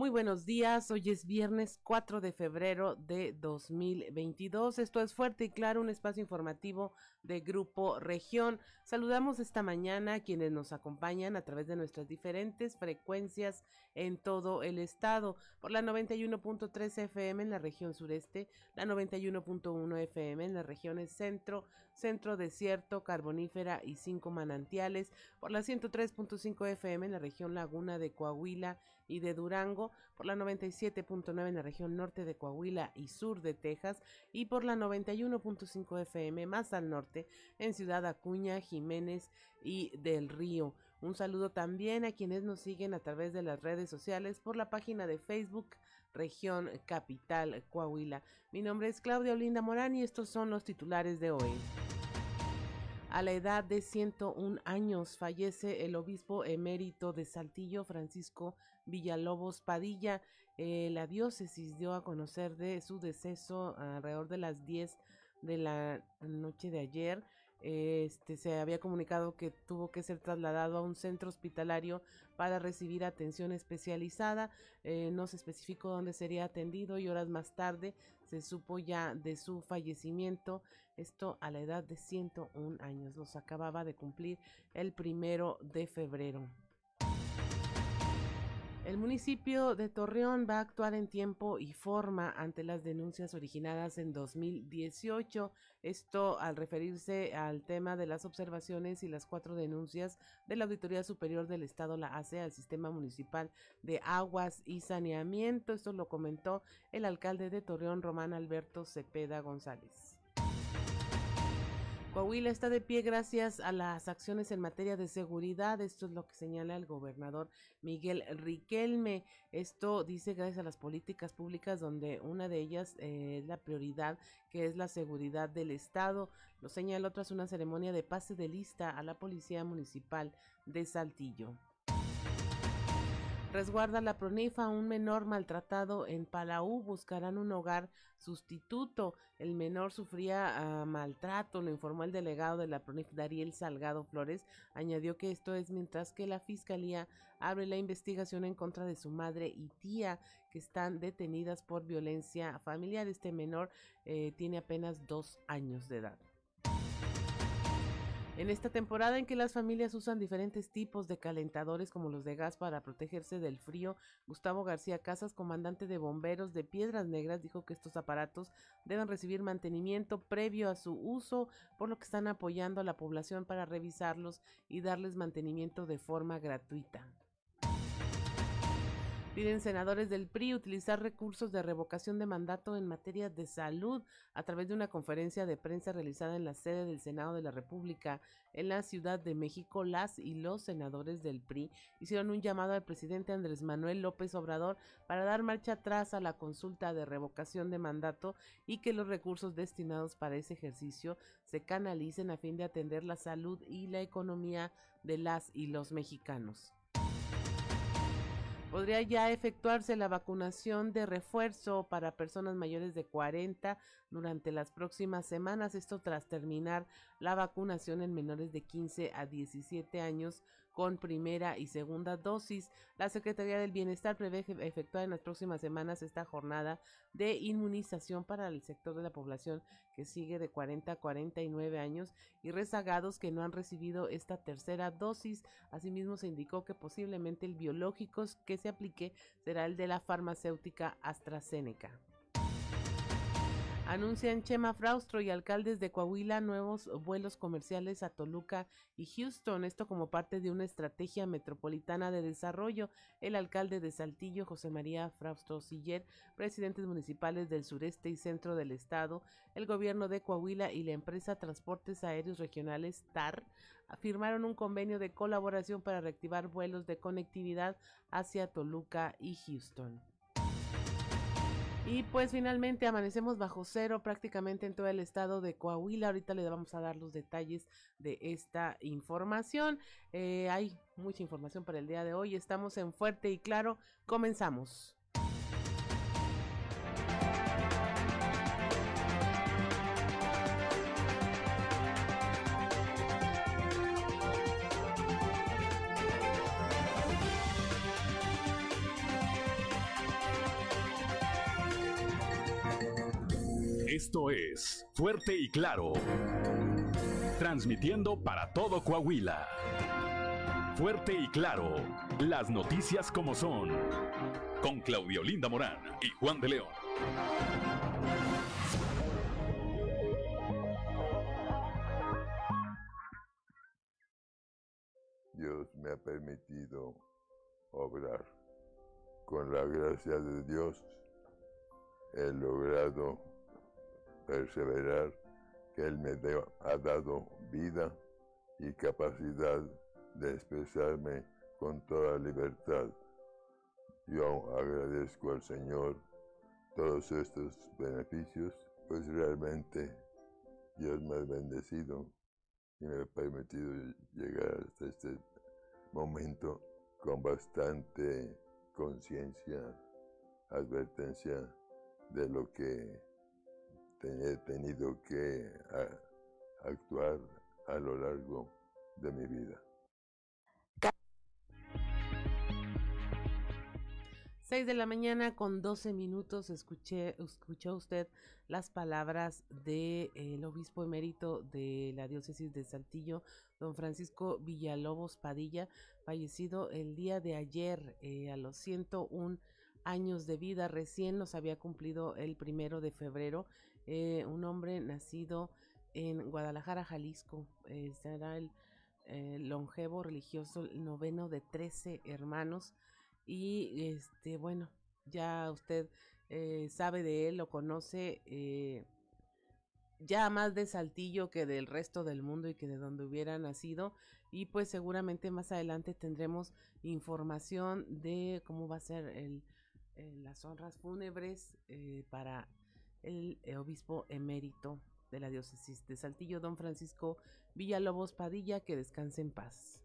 Muy buenos días, hoy es viernes 4 de febrero de 2022. Esto es Fuerte y Claro, un espacio informativo de Grupo Región. Saludamos esta mañana a quienes nos acompañan a través de nuestras diferentes frecuencias en todo el estado, por la 91.3 FM en la región sureste, la 91.1 FM en las regiones centro, centro desierto, carbonífera y cinco manantiales, por la 103.5 FM en la región laguna de Coahuila y de Durango, por la 97.9 en la región norte de Coahuila y sur de Texas. Y por la 91.5 FM más al norte en Ciudad Acuña, Jiménez y del Río. Un saludo también a quienes nos siguen a través de las redes sociales por la página de Facebook Región Capital Coahuila. Mi nombre es Claudia Olinda Morán y estos son los titulares de hoy. A la edad de 101 años fallece el obispo emérito de Saltillo, Francisco Villalobos Padilla. Eh, la diócesis dio a conocer de su deceso alrededor de las 10 de la noche de ayer. Este se había comunicado que tuvo que ser trasladado a un centro hospitalario para recibir atención especializada. Eh, no se especificó dónde sería atendido y horas más tarde se supo ya de su fallecimiento. Esto a la edad de 101 años. Los acababa de cumplir el primero de febrero. El municipio de Torreón va a actuar en tiempo y forma ante las denuncias originadas en 2018. Esto al referirse al tema de las observaciones y las cuatro denuncias de la Auditoría Superior del Estado, la ACE, al Sistema Municipal de Aguas y Saneamiento. Esto lo comentó el alcalde de Torreón, Román Alberto Cepeda González. Coahuila está de pie gracias a las acciones en materia de seguridad. Esto es lo que señala el gobernador Miguel Riquelme. Esto dice gracias a las políticas públicas donde una de ellas eh, es la prioridad que es la seguridad del Estado. Lo señala tras una ceremonia de pase de lista a la Policía Municipal de Saltillo. Resguarda la PRONIFA un menor maltratado en Palau. Buscarán un hogar sustituto. El menor sufría ah, maltrato, lo informó el delegado de la PRONIF, Dariel Salgado Flores. Añadió que esto es mientras que la fiscalía abre la investigación en contra de su madre y tía que están detenidas por violencia familiar. Este menor eh, tiene apenas dos años de edad. En esta temporada en que las familias usan diferentes tipos de calentadores como los de gas para protegerse del frío, Gustavo García Casas, comandante de bomberos de Piedras Negras, dijo que estos aparatos deben recibir mantenimiento previo a su uso, por lo que están apoyando a la población para revisarlos y darles mantenimiento de forma gratuita. Piden senadores del PRI utilizar recursos de revocación de mandato en materia de salud a través de una conferencia de prensa realizada en la sede del Senado de la República en la Ciudad de México. Las y los senadores del PRI hicieron un llamado al presidente Andrés Manuel López Obrador para dar marcha atrás a la consulta de revocación de mandato y que los recursos destinados para ese ejercicio se canalicen a fin de atender la salud y la economía de las y los mexicanos. Podría ya efectuarse la vacunación de refuerzo para personas mayores de 40 durante las próximas semanas, esto tras terminar la vacunación en menores de 15 a 17 años con primera y segunda dosis. La Secretaría del Bienestar prevé efectuar en las próximas semanas esta jornada de inmunización para el sector de la población que sigue de 40 a 49 años y rezagados que no han recibido esta tercera dosis. Asimismo, se indicó que posiblemente el biológico que se aplique será el de la farmacéutica AstraZeneca. Anuncian Chema Fraustro y alcaldes de Coahuila nuevos vuelos comerciales a Toluca y Houston, esto como parte de una estrategia metropolitana de desarrollo. El alcalde de Saltillo, José María Fraustro Siller, presidentes municipales del sureste y centro del estado, el gobierno de Coahuila y la empresa Transportes Aéreos Regionales TAR firmaron un convenio de colaboración para reactivar vuelos de conectividad hacia Toluca y Houston. Y pues finalmente amanecemos bajo cero prácticamente en todo el estado de Coahuila. Ahorita le vamos a dar los detalles de esta información. Eh, hay mucha información para el día de hoy. Estamos en Fuerte y Claro. Comenzamos. Fuerte y Claro. Transmitiendo para todo Coahuila. Fuerte y Claro. Las noticias como son. Con Claudio Linda Morán y Juan de León. Dios me ha permitido obrar. Con la gracia de Dios he logrado perseverar, que Él me ha dado vida y capacidad de expresarme con toda libertad. Yo agradezco al Señor todos estos beneficios, pues realmente Dios me ha bendecido y me ha permitido llegar hasta este momento con bastante conciencia, advertencia de lo que he tenido que actuar a lo largo de mi vida. 6 de la mañana con 12 minutos escuché, escuchó usted las palabras del de, obispo emérito de la diócesis de Saltillo, don Francisco Villalobos Padilla, fallecido el día de ayer eh, a los 101 años de vida, recién los había cumplido el primero de febrero, eh, un hombre nacido en Guadalajara, Jalisco, eh, será el longevo religioso, el noveno de 13 hermanos, y este bueno ya usted eh, sabe de él lo conoce eh, ya más de Saltillo que del resto del mundo y que de donde hubiera nacido y pues seguramente más adelante tendremos información de cómo va a ser el, las honras fúnebres eh, para el obispo emérito de la diócesis de Saltillo, don Francisco Villalobos Padilla, que descanse en paz.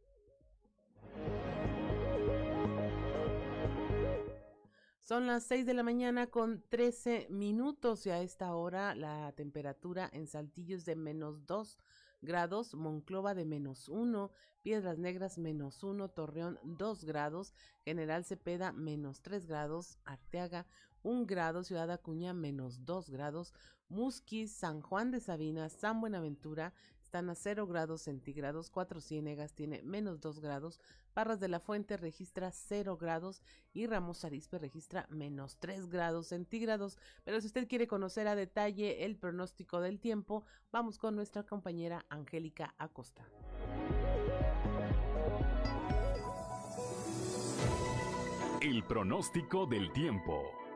Son las 6 de la mañana con 13 minutos y a esta hora la temperatura en Saltillo es de menos 2 grados, Monclova de menos 1, Piedras Negras menos 1, Torreón 2 grados, General Cepeda menos 3 grados, Arteaga 1 grado, Ciudad Acuña menos 2 grados, Musquis, San Juan de Sabina, San Buenaventura están a 0 grados centígrados, Cuatro Ciénegas tiene menos 2 grados, Parras de la Fuente registra 0 grados y Ramos Arizpe registra menos 3 grados centígrados. Pero si usted quiere conocer a detalle el pronóstico del tiempo, vamos con nuestra compañera Angélica Acosta. El pronóstico del tiempo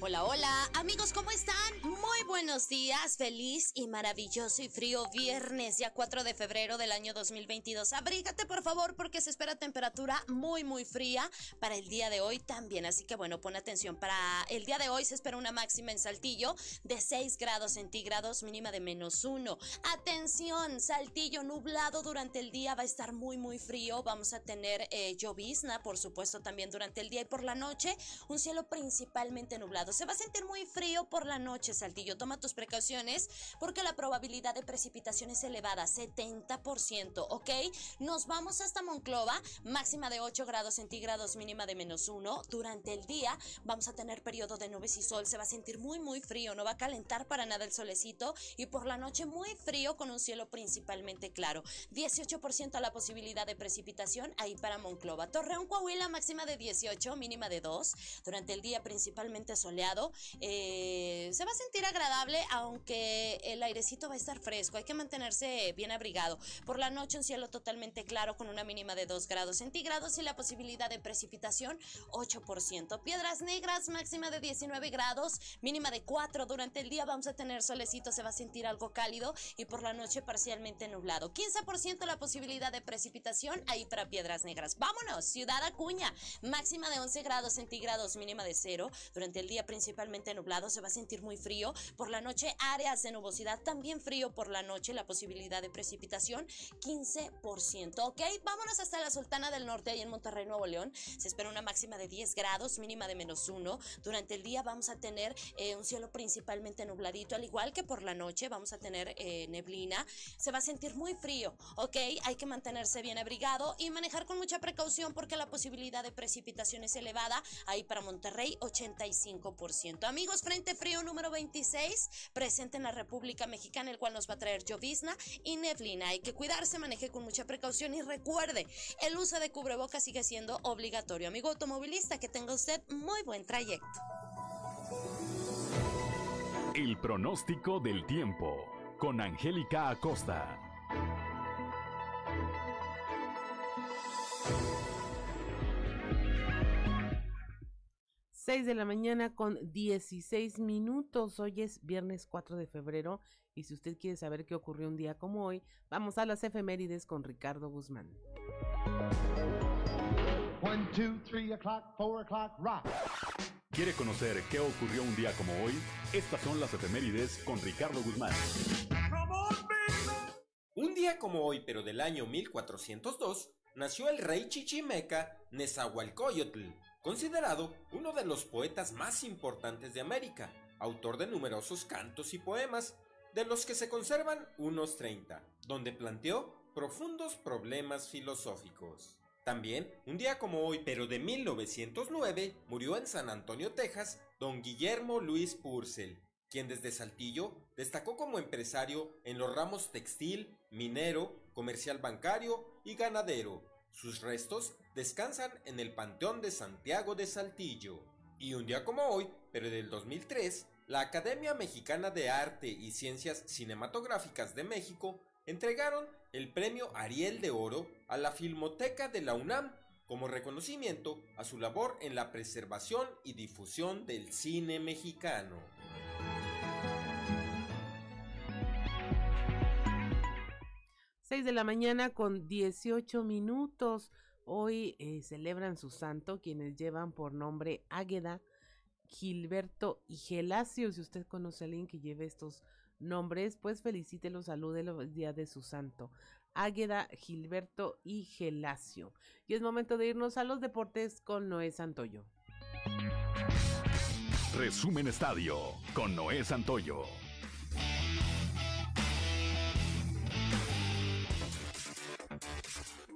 Hola, hola, amigos, ¿cómo están? Muy buenos días, feliz y maravilloso y frío viernes, ya 4 de febrero del año 2022. Abrígate, por favor, porque se espera temperatura muy, muy fría para el día de hoy también. Así que, bueno, pon atención. Para el día de hoy se espera una máxima en Saltillo de 6 grados centígrados, mínima de menos 1. Atención, Saltillo nublado durante el día va a estar muy, muy frío. Vamos a tener eh, llovizna, por supuesto, también durante el día y por la noche. Un cielo principalmente nublado se va a sentir muy frío por la noche, Saltillo. Toma tus precauciones porque la probabilidad de precipitación es elevada, 70%, ¿ok? Nos vamos hasta Monclova, máxima de 8 grados centígrados, mínima de menos 1. Durante el día vamos a tener periodo de nubes y sol. Se va a sentir muy, muy frío. No va a calentar para nada el solecito. Y por la noche muy frío con un cielo principalmente claro. 18% la posibilidad de precipitación ahí para Monclova. Torreón, Coahuila, máxima de 18, mínima de 2. Durante el día principalmente sol eh, se va a sentir agradable, aunque el airecito va a estar fresco. Hay que mantenerse bien abrigado. Por la noche un cielo totalmente claro con una mínima de 2 grados centígrados y la posibilidad de precipitación 8%. Piedras negras, máxima de 19 grados, mínima de 4. Durante el día vamos a tener solecito, se va a sentir algo cálido y por la noche parcialmente nublado. 15% la posibilidad de precipitación ahí para Piedras Negras. Vámonos, Ciudad Acuña, máxima de 11 grados centígrados, mínima de 0. Durante el día principalmente nublado, se va a sentir muy frío. Por la noche áreas de nubosidad, también frío por la noche, la posibilidad de precipitación 15%. Ok, vámonos hasta la Sultana del Norte, ahí en Monterrey, Nuevo León. Se espera una máxima de 10 grados, mínima de menos 1. Durante el día vamos a tener eh, un cielo principalmente nubladito, al igual que por la noche vamos a tener eh, neblina. Se va a sentir muy frío, ok, hay que mantenerse bien abrigado y manejar con mucha precaución porque la posibilidad de precipitación es elevada. Ahí para Monterrey, 85%. Amigos, Frente Frío número 26, presente en la República Mexicana, el cual nos va a traer llovizna y neblina. Hay que cuidarse, maneje con mucha precaución y recuerde, el uso de cubrebocas sigue siendo obligatorio. Amigo automovilista, que tenga usted muy buen trayecto. El pronóstico del tiempo con Angélica Acosta. 6 de la mañana con 16 minutos. Hoy es viernes 4 de febrero y si usted quiere saber qué ocurrió un día como hoy, vamos a las efemérides con Ricardo Guzmán. ¿Quiere conocer qué ocurrió un día como hoy? Estas son las efemérides con Ricardo Guzmán. Un día como hoy, pero del año 1402, nació el rey chichimeca Nezahualcóyotl, considerado uno de los poetas más importantes de América, autor de numerosos cantos y poemas, de los que se conservan unos 30, donde planteó profundos problemas filosóficos. También, un día como hoy, pero de 1909, murió en San Antonio, Texas, don Guillermo Luis Purcell, quien desde Saltillo destacó como empresario en los ramos textil, minero, comercial bancario y ganadero, sus restos descansan en el Panteón de Santiago de Saltillo. Y un día como hoy, pero del 2003, la Academia Mexicana de Arte y Ciencias Cinematográficas de México entregaron el premio Ariel de Oro a la Filmoteca de la UNAM como reconocimiento a su labor en la preservación y difusión del cine mexicano. 6 de la mañana con 18 minutos. Hoy eh, celebran su santo quienes llevan por nombre Águeda, Gilberto y Gelasio. Si usted conoce a alguien que lleve estos nombres, pues felicítelo, salúdelo el día de su santo. Águeda, Gilberto y Gelasio. Y es momento de irnos a los deportes con Noé Santoyo. Resumen Estadio con Noé Santoyo.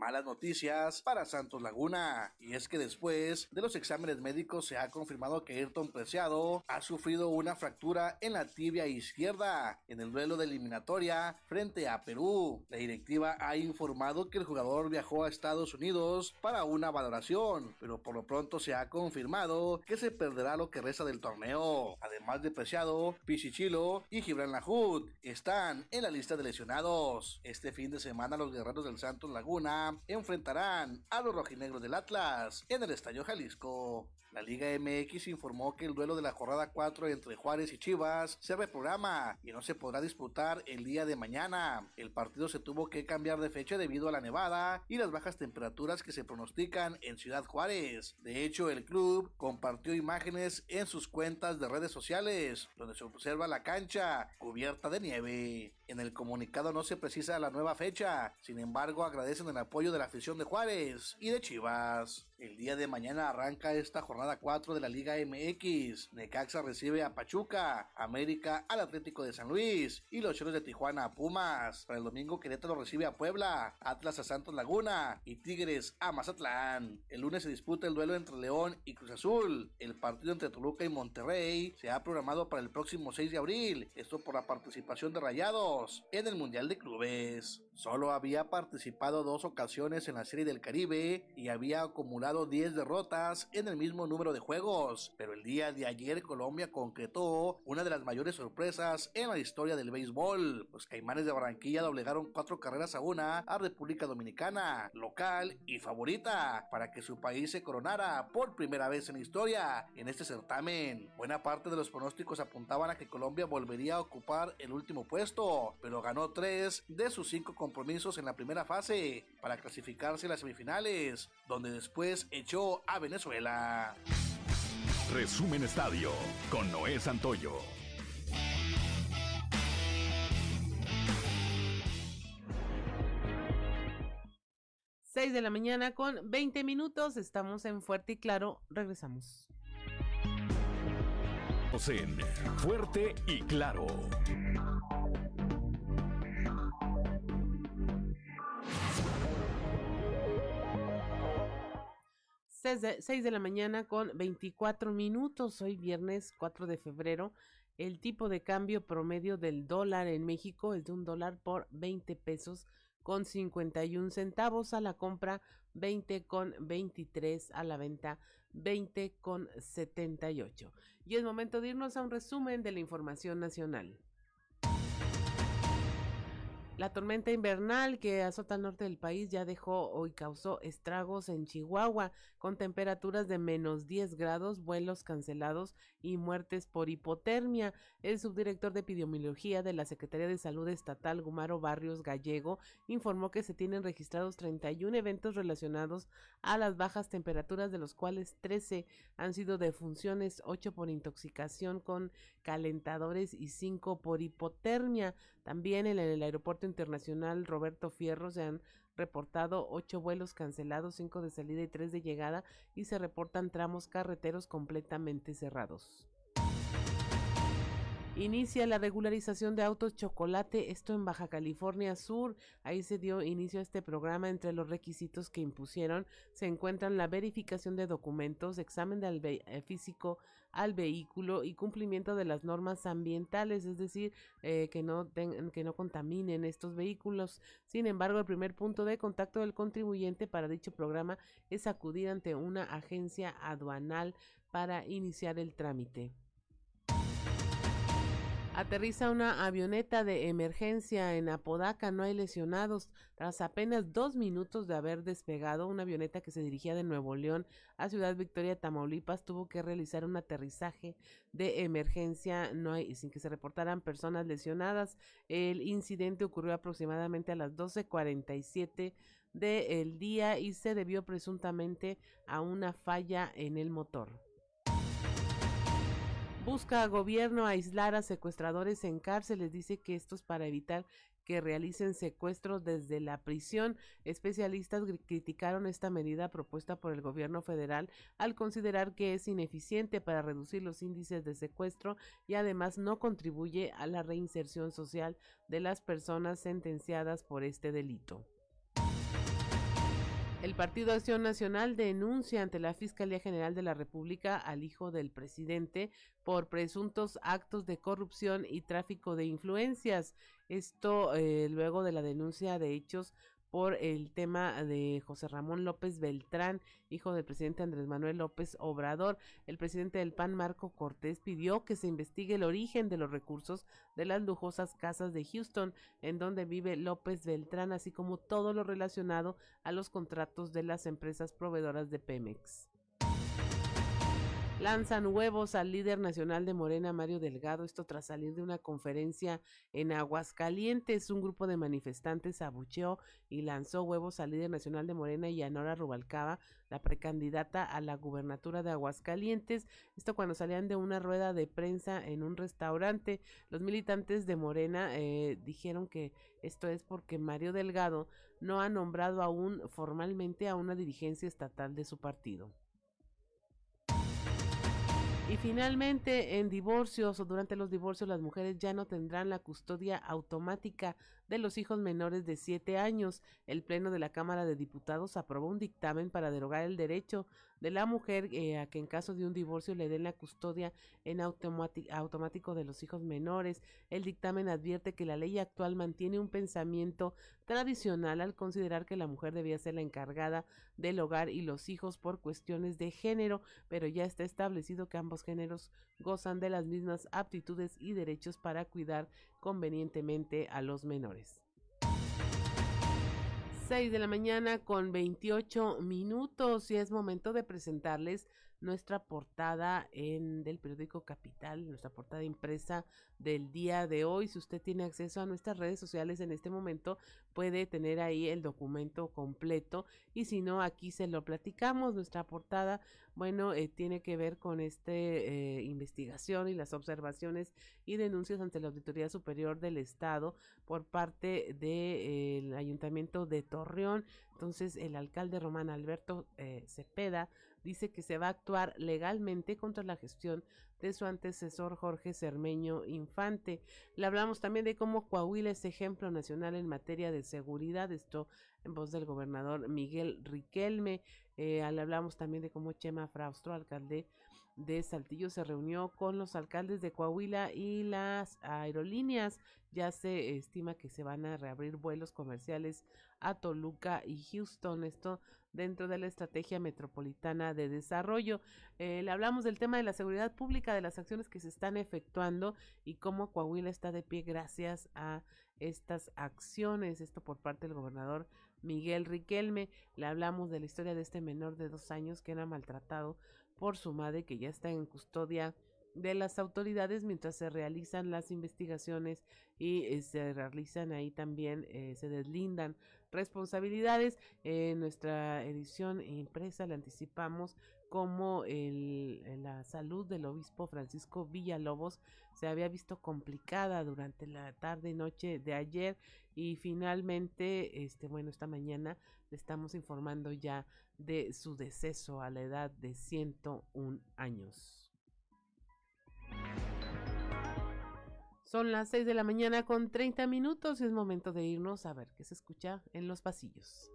Malas noticias para Santos Laguna. Y es que después de los exámenes médicos se ha confirmado que Ayrton Preciado ha sufrido una fractura en la tibia izquierda en el duelo de eliminatoria frente a Perú. La directiva ha informado que el jugador viajó a Estados Unidos para una valoración, pero por lo pronto se ha confirmado que se perderá lo que resta del torneo. Además de Preciado, Pichichilo y Gibran Lajud están en la lista de lesionados. Este fin de semana los guerreros del Santos Laguna enfrentarán a los rojinegros del Atlas en el Estadio Jalisco. La Liga MX informó que el duelo de la jornada 4 entre Juárez y Chivas se reprograma y no se podrá disputar el día de mañana. El partido se tuvo que cambiar de fecha debido a la nevada y las bajas temperaturas que se pronostican en Ciudad Juárez. De hecho, el club compartió imágenes en sus cuentas de redes sociales donde se observa la cancha cubierta de nieve. En el comunicado no se precisa la nueva fecha, sin embargo agradecen el apoyo de la afición de Juárez y de Chivas. El día de mañana arranca esta jornada 4 de la Liga MX. Necaxa recibe a Pachuca, América al Atlético de San Luis y los Choros de Tijuana a Pumas. Para el domingo Querétaro recibe a Puebla, Atlas a Santos Laguna y Tigres a Mazatlán. El lunes se disputa el duelo entre León y Cruz Azul. El partido entre Toluca y Monterrey se ha programado para el próximo 6 de abril. Esto por la participación de Rayados en el Mundial de Clubes. Solo había participado dos ocasiones en la Serie del Caribe y había acumulado 10 derrotas en el mismo número de juegos, pero el día de ayer Colombia concretó una de las mayores sorpresas en la historia del béisbol. Los Caimanes de Barranquilla doblegaron cuatro carreras a una a República Dominicana, local y favorita, para que su país se coronara por primera vez en la historia en este certamen. Buena parte de los pronósticos apuntaban a que Colombia volvería a ocupar el último puesto, pero ganó tres de sus cinco compromisos en la primera fase para clasificarse a las semifinales, donde después echó a Venezuela. Resumen Estadio con Noé Santoyo. 6 de la mañana con 20 minutos. Estamos en Fuerte y Claro. Regresamos. En Fuerte y Claro. Seis de, 6 de la mañana con 24 minutos. Hoy viernes 4 de febrero. El tipo de cambio promedio del dólar en México es de un dólar por 20 pesos con 51 centavos a la compra, 20 con 23 a la venta, 20 con 78. Y es momento de irnos a un resumen de la información nacional. La tormenta invernal que azota al norte del país ya dejó y causó estragos en Chihuahua, con temperaturas de menos 10 grados, vuelos cancelados y muertes por hipotermia. El subdirector de epidemiología de la Secretaría de Salud Estatal, Gumaro Barrios Gallego, informó que se tienen registrados 31 eventos relacionados a las bajas temperaturas, de los cuales 13 han sido defunciones, 8 por intoxicación con calentadores y 5 por hipotermia. También en el aeropuerto internacional Roberto Fierro se han reportado ocho vuelos cancelados, cinco de salida y tres de llegada, y se reportan tramos carreteros completamente cerrados. Inicia la regularización de autos chocolate, esto en Baja California Sur. Ahí se dio inicio a este programa. Entre los requisitos que impusieron se encuentran la verificación de documentos, examen del eh, físico al vehículo y cumplimiento de las normas ambientales, es decir, eh, que, no que no contaminen estos vehículos. Sin embargo, el primer punto de contacto del contribuyente para dicho programa es acudir ante una agencia aduanal para iniciar el trámite. Aterriza una avioneta de emergencia en Apodaca, no hay lesionados. Tras apenas dos minutos de haber despegado, una avioneta que se dirigía de Nuevo León a Ciudad Victoria, Tamaulipas, tuvo que realizar un aterrizaje de emergencia no hay, sin que se reportaran personas lesionadas. El incidente ocurrió aproximadamente a las 12.47 del día y se debió presuntamente a una falla en el motor. Busca gobierno aislar a secuestradores en cárceles. Dice que esto es para evitar que realicen secuestros desde la prisión. Especialistas criticaron esta medida propuesta por el gobierno federal al considerar que es ineficiente para reducir los índices de secuestro y además no contribuye a la reinserción social de las personas sentenciadas por este delito. El Partido Acción Nacional denuncia ante la Fiscalía General de la República al hijo del presidente por presuntos actos de corrupción y tráfico de influencias. Esto eh, luego de la denuncia de hechos por el tema de José Ramón López Beltrán, hijo del presidente Andrés Manuel López Obrador. El presidente del PAN, Marco Cortés, pidió que se investigue el origen de los recursos de las lujosas casas de Houston, en donde vive López Beltrán, así como todo lo relacionado a los contratos de las empresas proveedoras de Pemex. Lanzan huevos al líder nacional de Morena, Mario Delgado, esto tras salir de una conferencia en Aguascalientes. Un grupo de manifestantes abucheó y lanzó huevos al líder nacional de Morena y a Nora Rubalcaba, la precandidata a la gubernatura de Aguascalientes. Esto cuando salían de una rueda de prensa en un restaurante. Los militantes de Morena eh, dijeron que esto es porque Mario Delgado no ha nombrado aún formalmente a una dirigencia estatal de su partido. Y finalmente, en divorcios o durante los divorcios, las mujeres ya no tendrán la custodia automática de los hijos menores de 7 años. El Pleno de la Cámara de Diputados aprobó un dictamen para derogar el derecho de la mujer eh, a que en caso de un divorcio le den la custodia en automático de los hijos menores. El dictamen advierte que la ley actual mantiene un pensamiento tradicional al considerar que la mujer debía ser la encargada del hogar y los hijos por cuestiones de género, pero ya está establecido que ambos géneros gozan de las mismas aptitudes y derechos para cuidar convenientemente a los menores. 6 de la mañana con 28 minutos y es momento de presentarles nuestra portada en del periódico Capital, nuestra portada impresa del día de hoy. Si usted tiene acceso a nuestras redes sociales en este momento, puede tener ahí el documento completo y si no, aquí se lo platicamos. Nuestra portada, bueno, eh, tiene que ver con esta eh, investigación y las observaciones y denuncias ante la Auditoría Superior del Estado por parte del de, Ayuntamiento de Torreón. Entonces, el alcalde Román Alberto eh, Cepeda dice que se va a actuar legalmente contra la gestión de su antecesor Jorge Cermeño Infante. Le hablamos también de cómo Coahuila es ejemplo nacional en materia de seguridad, esto en voz del gobernador Miguel Riquelme. Eh, le hablamos también de cómo Chema Fraustro, alcalde de Saltillo, se reunió con los alcaldes de Coahuila y las aerolíneas. Ya se estima que se van a reabrir vuelos comerciales a Toluca y Houston. Esto dentro de la estrategia metropolitana de desarrollo. Eh, le hablamos del tema de la seguridad pública, de las acciones que se están efectuando y cómo Coahuila está de pie gracias a estas acciones. Esto por parte del gobernador Miguel Riquelme. Le hablamos de la historia de este menor de dos años que era maltratado por su madre que ya está en custodia de las autoridades mientras se realizan las investigaciones y eh, se realizan ahí también, eh, se deslindan responsabilidades. En nuestra edición impresa le anticipamos como el, la salud del obispo Francisco Villalobos se había visto complicada durante la tarde y noche de ayer y finalmente, este, bueno, esta mañana le estamos informando ya de su deceso a la edad de 101 años. Son las 6 de la mañana con 30 minutos y es momento de irnos a ver qué se escucha en los pasillos.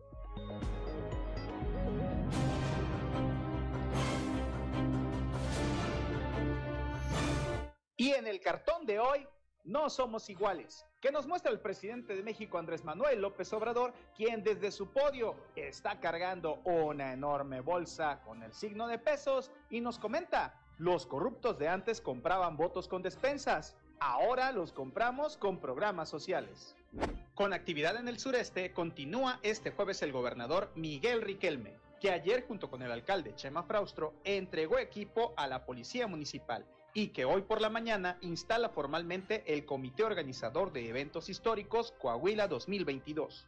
Y en el cartón de hoy, no somos iguales, que nos muestra el presidente de México Andrés Manuel López Obrador, quien desde su podio está cargando una enorme bolsa con el signo de pesos y nos comenta, los corruptos de antes compraban votos con despensas, Ahora los compramos con programas sociales. Con actividad en el sureste, continúa este jueves el gobernador Miguel Riquelme, que ayer junto con el alcalde Chema Fraustro entregó equipo a la policía municipal y que hoy por la mañana instala formalmente el comité organizador de eventos históricos Coahuila 2022.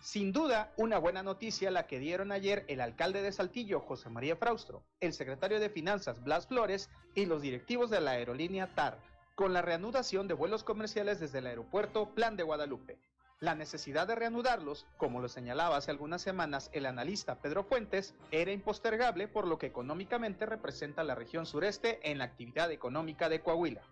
Sin duda, una buena noticia la que dieron ayer el alcalde de Saltillo, José María Fraustro, el secretario de Finanzas, Blas Flores, y los directivos de la aerolínea TAR, con la reanudación de vuelos comerciales desde el aeropuerto Plan de Guadalupe. La necesidad de reanudarlos, como lo señalaba hace algunas semanas el analista Pedro Fuentes, era impostergable por lo que económicamente representa la región sureste en la actividad económica de Coahuila.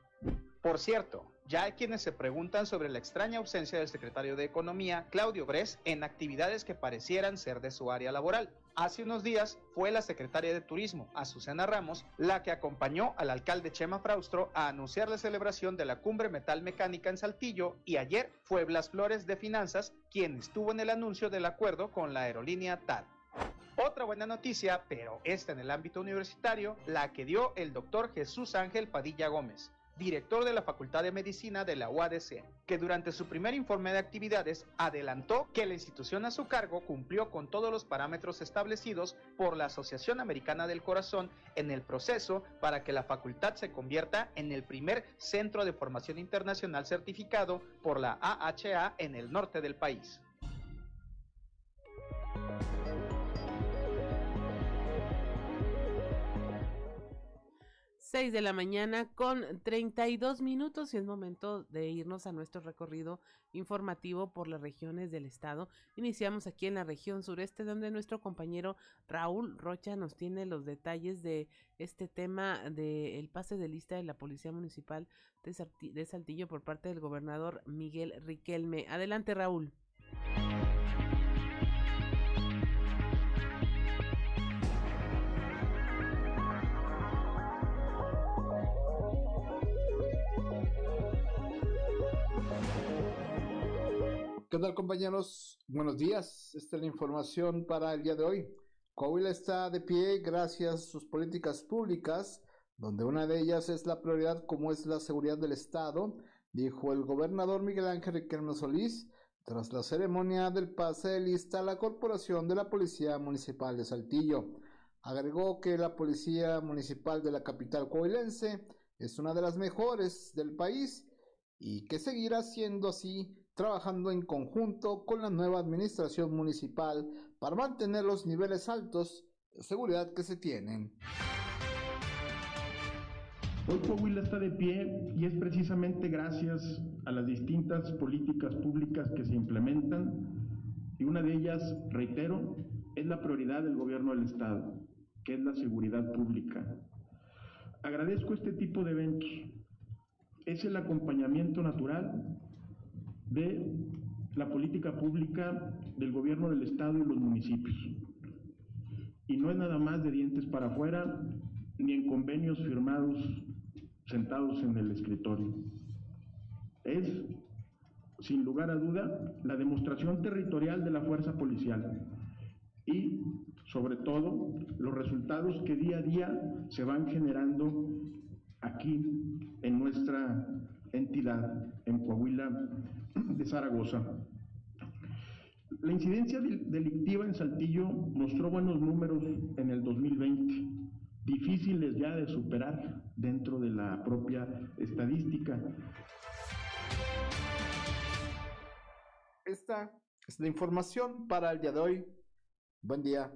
Por cierto, ya hay quienes se preguntan sobre la extraña ausencia del secretario de Economía, Claudio Bres, en actividades que parecieran ser de su área laboral. Hace unos días fue la secretaria de Turismo, Azucena Ramos, la que acompañó al alcalde Chema Fraustro a anunciar la celebración de la cumbre metal mecánica en Saltillo y ayer fue Blas Flores de Finanzas quien estuvo en el anuncio del acuerdo con la aerolínea TAD. Otra buena noticia, pero esta en el ámbito universitario, la que dio el doctor Jesús Ángel Padilla Gómez director de la Facultad de Medicina de la UADC, que durante su primer informe de actividades adelantó que la institución a su cargo cumplió con todos los parámetros establecidos por la Asociación Americana del Corazón en el proceso para que la facultad se convierta en el primer centro de formación internacional certificado por la AHA en el norte del país. 6 de la mañana con 32 minutos y es momento de irnos a nuestro recorrido informativo por las regiones del estado. Iniciamos aquí en la región sureste donde nuestro compañero Raúl Rocha nos tiene los detalles de este tema del pase de lista de la Policía Municipal de Saltillo por parte del gobernador Miguel Riquelme. Adelante Raúl. ¿Qué tal compañeros? Buenos días. Esta es la información para el día de hoy. Coahuila está de pie gracias a sus políticas públicas, donde una de ellas es la prioridad como es la seguridad del Estado, dijo el gobernador Miguel Ángel Riquelme Solís tras la ceremonia del pase de lista a la Corporación de la Policía Municipal de Saltillo. Agregó que la Policía Municipal de la capital coahuilense es una de las mejores del país y que seguirá siendo así trabajando en conjunto con la nueva administración municipal para mantener los niveles altos de seguridad que se tienen. Hoy Coahuila está de pie y es precisamente gracias a las distintas políticas públicas que se implementan y una de ellas, reitero, es la prioridad del gobierno del Estado, que es la seguridad pública. Agradezco este tipo de eventos. Es el acompañamiento natural de la política pública del gobierno del Estado y los municipios. Y no es nada más de dientes para afuera, ni en convenios firmados sentados en el escritorio. Es, sin lugar a duda, la demostración territorial de la fuerza policial y, sobre todo, los resultados que día a día se van generando aquí en nuestra entidad, en Coahuila de Zaragoza. La incidencia delictiva en Saltillo mostró buenos números en el 2020, difíciles ya de superar dentro de la propia estadística. Esta es la información para el día de hoy. Buen día.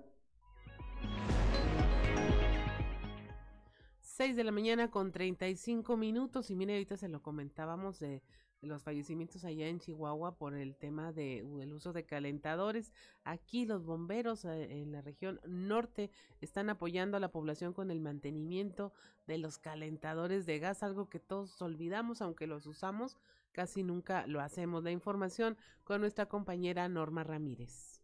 6 de la mañana con 35 minutos y mire, ahorita se lo comentábamos de los fallecimientos allá en Chihuahua por el tema del uso de calentadores. Aquí los bomberos eh, en la región norte están apoyando a la población con el mantenimiento de los calentadores de gas, algo que todos olvidamos, aunque los usamos, casi nunca lo hacemos. La información con nuestra compañera Norma Ramírez.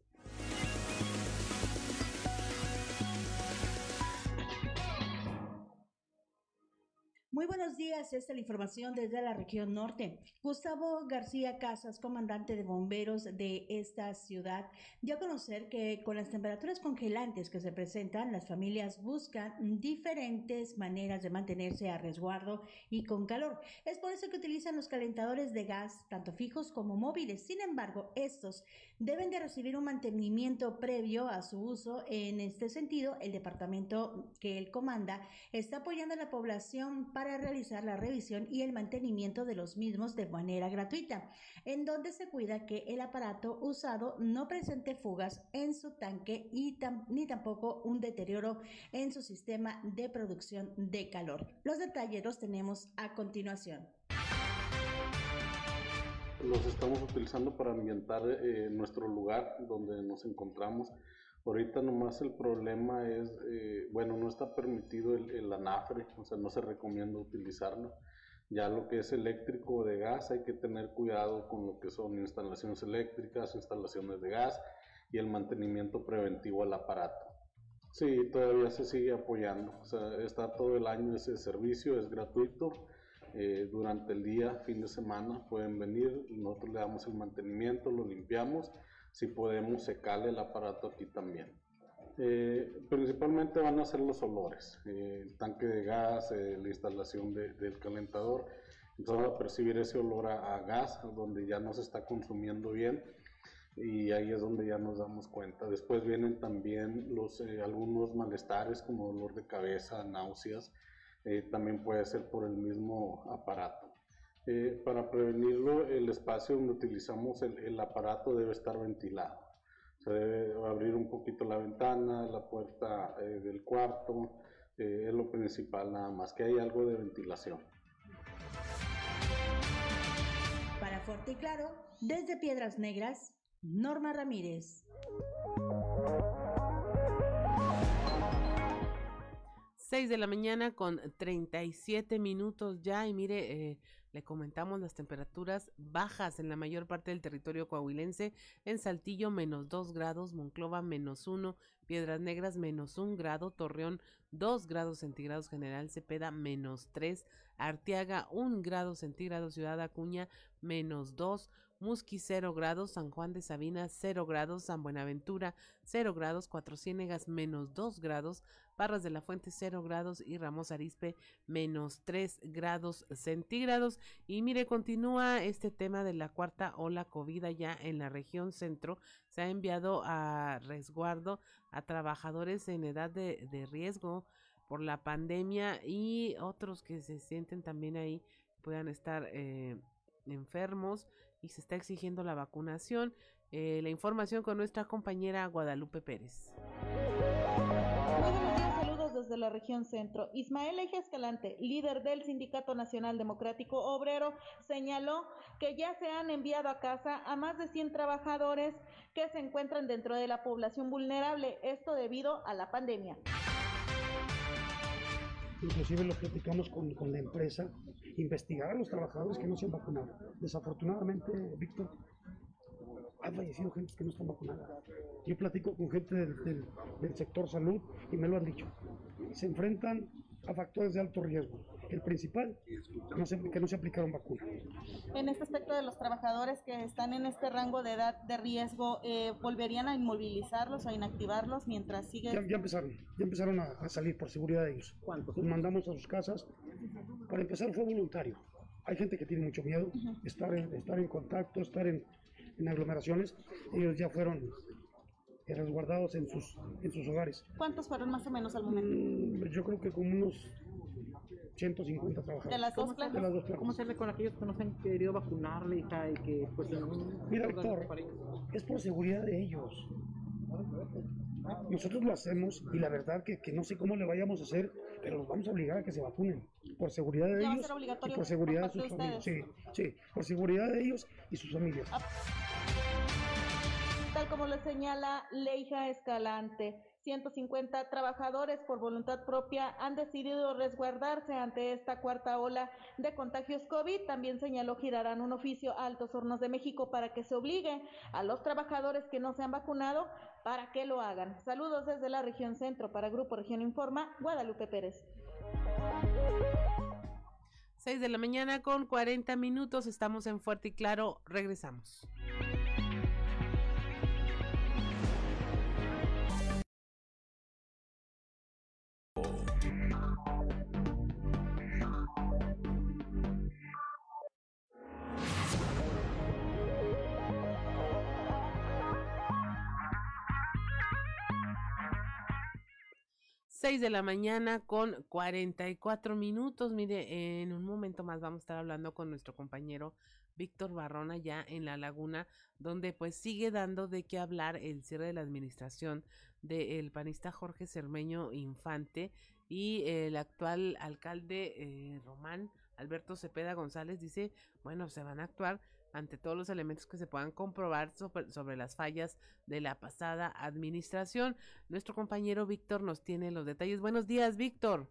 Muy buenos días, esta es la información desde la región norte. Gustavo García Casas, comandante de bomberos de esta ciudad, dio a conocer que con las temperaturas congelantes que se presentan, las familias buscan diferentes maneras de mantenerse a resguardo y con calor. Es por eso que utilizan los calentadores de gas, tanto fijos como móviles. Sin embargo, estos deben de recibir un mantenimiento previo a su uso. En este sentido, el departamento que él comanda está apoyando a la población para realizar la revisión y el mantenimiento de los mismos de manera gratuita, en donde se cuida que el aparato usado no presente fugas en su tanque y ni tampoco un deterioro en su sistema de producción de calor. Los detalles los tenemos a continuación los estamos utilizando para ambientar eh, nuestro lugar donde nos encontramos. Ahorita nomás el problema es, eh, bueno, no está permitido el, anafre, o sea, no se recomienda utilizarlo. Ya lo que es eléctrico de gas hay que tener cuidado con lo que son instalaciones eléctricas, instalaciones de gas y el mantenimiento preventivo al aparato. Sí, todavía se sigue apoyando, o sea, está todo el año ese servicio, es gratuito eh, durante el día, fin de semana, pueden venir, nosotros le damos el mantenimiento, lo limpiamos, si podemos secarle el aparato aquí también. Eh, principalmente van a ser los olores, eh, el tanque de gas, la instalación del calentador, van a percibir ese olor a, gas, donde ya no se está consumiendo bien y ahí es donde ya nos damos cuenta. Después vienen también los, algunos malestares como dolor de cabeza, náuseas, eh, también puede ser por el mismo aparato. Eh, para prevenirlo, el espacio donde utilizamos el, aparato debe estar ventilado. Se debe abrir un poquito la ventana, la puerta eh, del cuarto, es lo principal nada más, que hay algo de ventilación. Para Fuerte y Claro, desde Piedras Negras, Norma Ramírez. 6 de la mañana con 37 minutos ya y mire, eh, le comentamos las temperaturas bajas en la mayor parte del territorio coahuilense, en Saltillo menos 2 grados, Monclova menos 1, Piedras Negras menos 1 grado, Torreón 2 grados centígrados, General Cepeda menos 3, Arteaga 1 grado centígrado, Ciudad Acuña menos 2, Musqui 0 grados, San Juan de Sabina 0 grados, San Buenaventura 0 grados, Cuatro Ciénegas menos 2 grados, Parras de la Fuente 0 grados y Ramos Arispe menos 3 grados centígrados. Y mire, continúa este tema de la cuarta ola COVID ya en la región centro. Se ha enviado a resguardo a trabajadores en edad de, de riesgo por la pandemia y otros que se sienten también ahí puedan estar eh, enfermos y se está exigiendo la vacunación. Eh, la información con nuestra compañera Guadalupe Pérez. La región centro. Ismael Eje Escalante, líder del Sindicato Nacional Democrático Obrero, señaló que ya se han enviado a casa a más de 100 trabajadores que se encuentran dentro de la población vulnerable, esto debido a la pandemia inclusive lo platicamos con, la empresa, investigar a los trabajadores que no se han vacunado. Desafortunadamente, Víctor, han fallecido gente que no están vacunadas. Yo platico con gente del sector salud y me lo han dicho. Se enfrentan a factores de alto riesgo el principal, no se, que no se aplicaron vacunas. En este aspecto de los trabajadores que están en este rango de edad de riesgo, eh, ¿volverían a inmovilizarlos, a inactivarlos mientras sigue? Ya, ya empezaron, ya empezaron a, a, salir por seguridad de ellos. ¿Cuántos? Los mandamos a sus casas. Para empezar fue voluntario. Hay gente que tiene mucho miedo, uh -huh. estar, en, estar en contacto, estar en, en aglomeraciones. Ellos ya fueron resguardados en sus, en sus hogares. ¿Cuántos fueron más o menos al momento? Mm, yo creo que como unos 150 trabajadores. ¿De las dos plantas? De las dos plantas. ¿Cómo se ve con aquellos que no se han querido vacunar y que pues en un Mira, Víctor, es por seguridad de ellos. Nosotros lo hacemos y la verdad que, que, no sé cómo le vayamos a hacer, pero los vamos a obligar a que se vacunen por seguridad de ellos y por seguridad de sus de familias. Sí, sí, por seguridad de ellos y sus familias. Ah. Como lo señala Leija Escalante, 150 trabajadores por voluntad propia han decidido resguardarse ante esta cuarta ola de contagios COVID. También señaló girarán un oficio a Altos Hornos de México para que se obligue a los trabajadores que no se han vacunado para que lo hagan. Saludos desde la región centro para Grupo Región Informa, Guadalupe Pérez. 6 de la mañana con 40 minutos, estamos en Fuerte y Claro, regresamos. Seis de la mañana con 44 minutos. Mire, en un momento más vamos a estar hablando con nuestro compañero Víctor Barrona ya en La Laguna, donde pues sigue dando de qué hablar el cierre de la administración del panista Jorge Cermeño Infante y el actual alcalde eh, Román Alberto Cepeda González dice, bueno, se van a actuar ante todos los elementos que se puedan comprobar sobre, sobre, las fallas de la pasada administración. Nuestro compañero Víctor nos tiene los detalles. Buenos días, Víctor.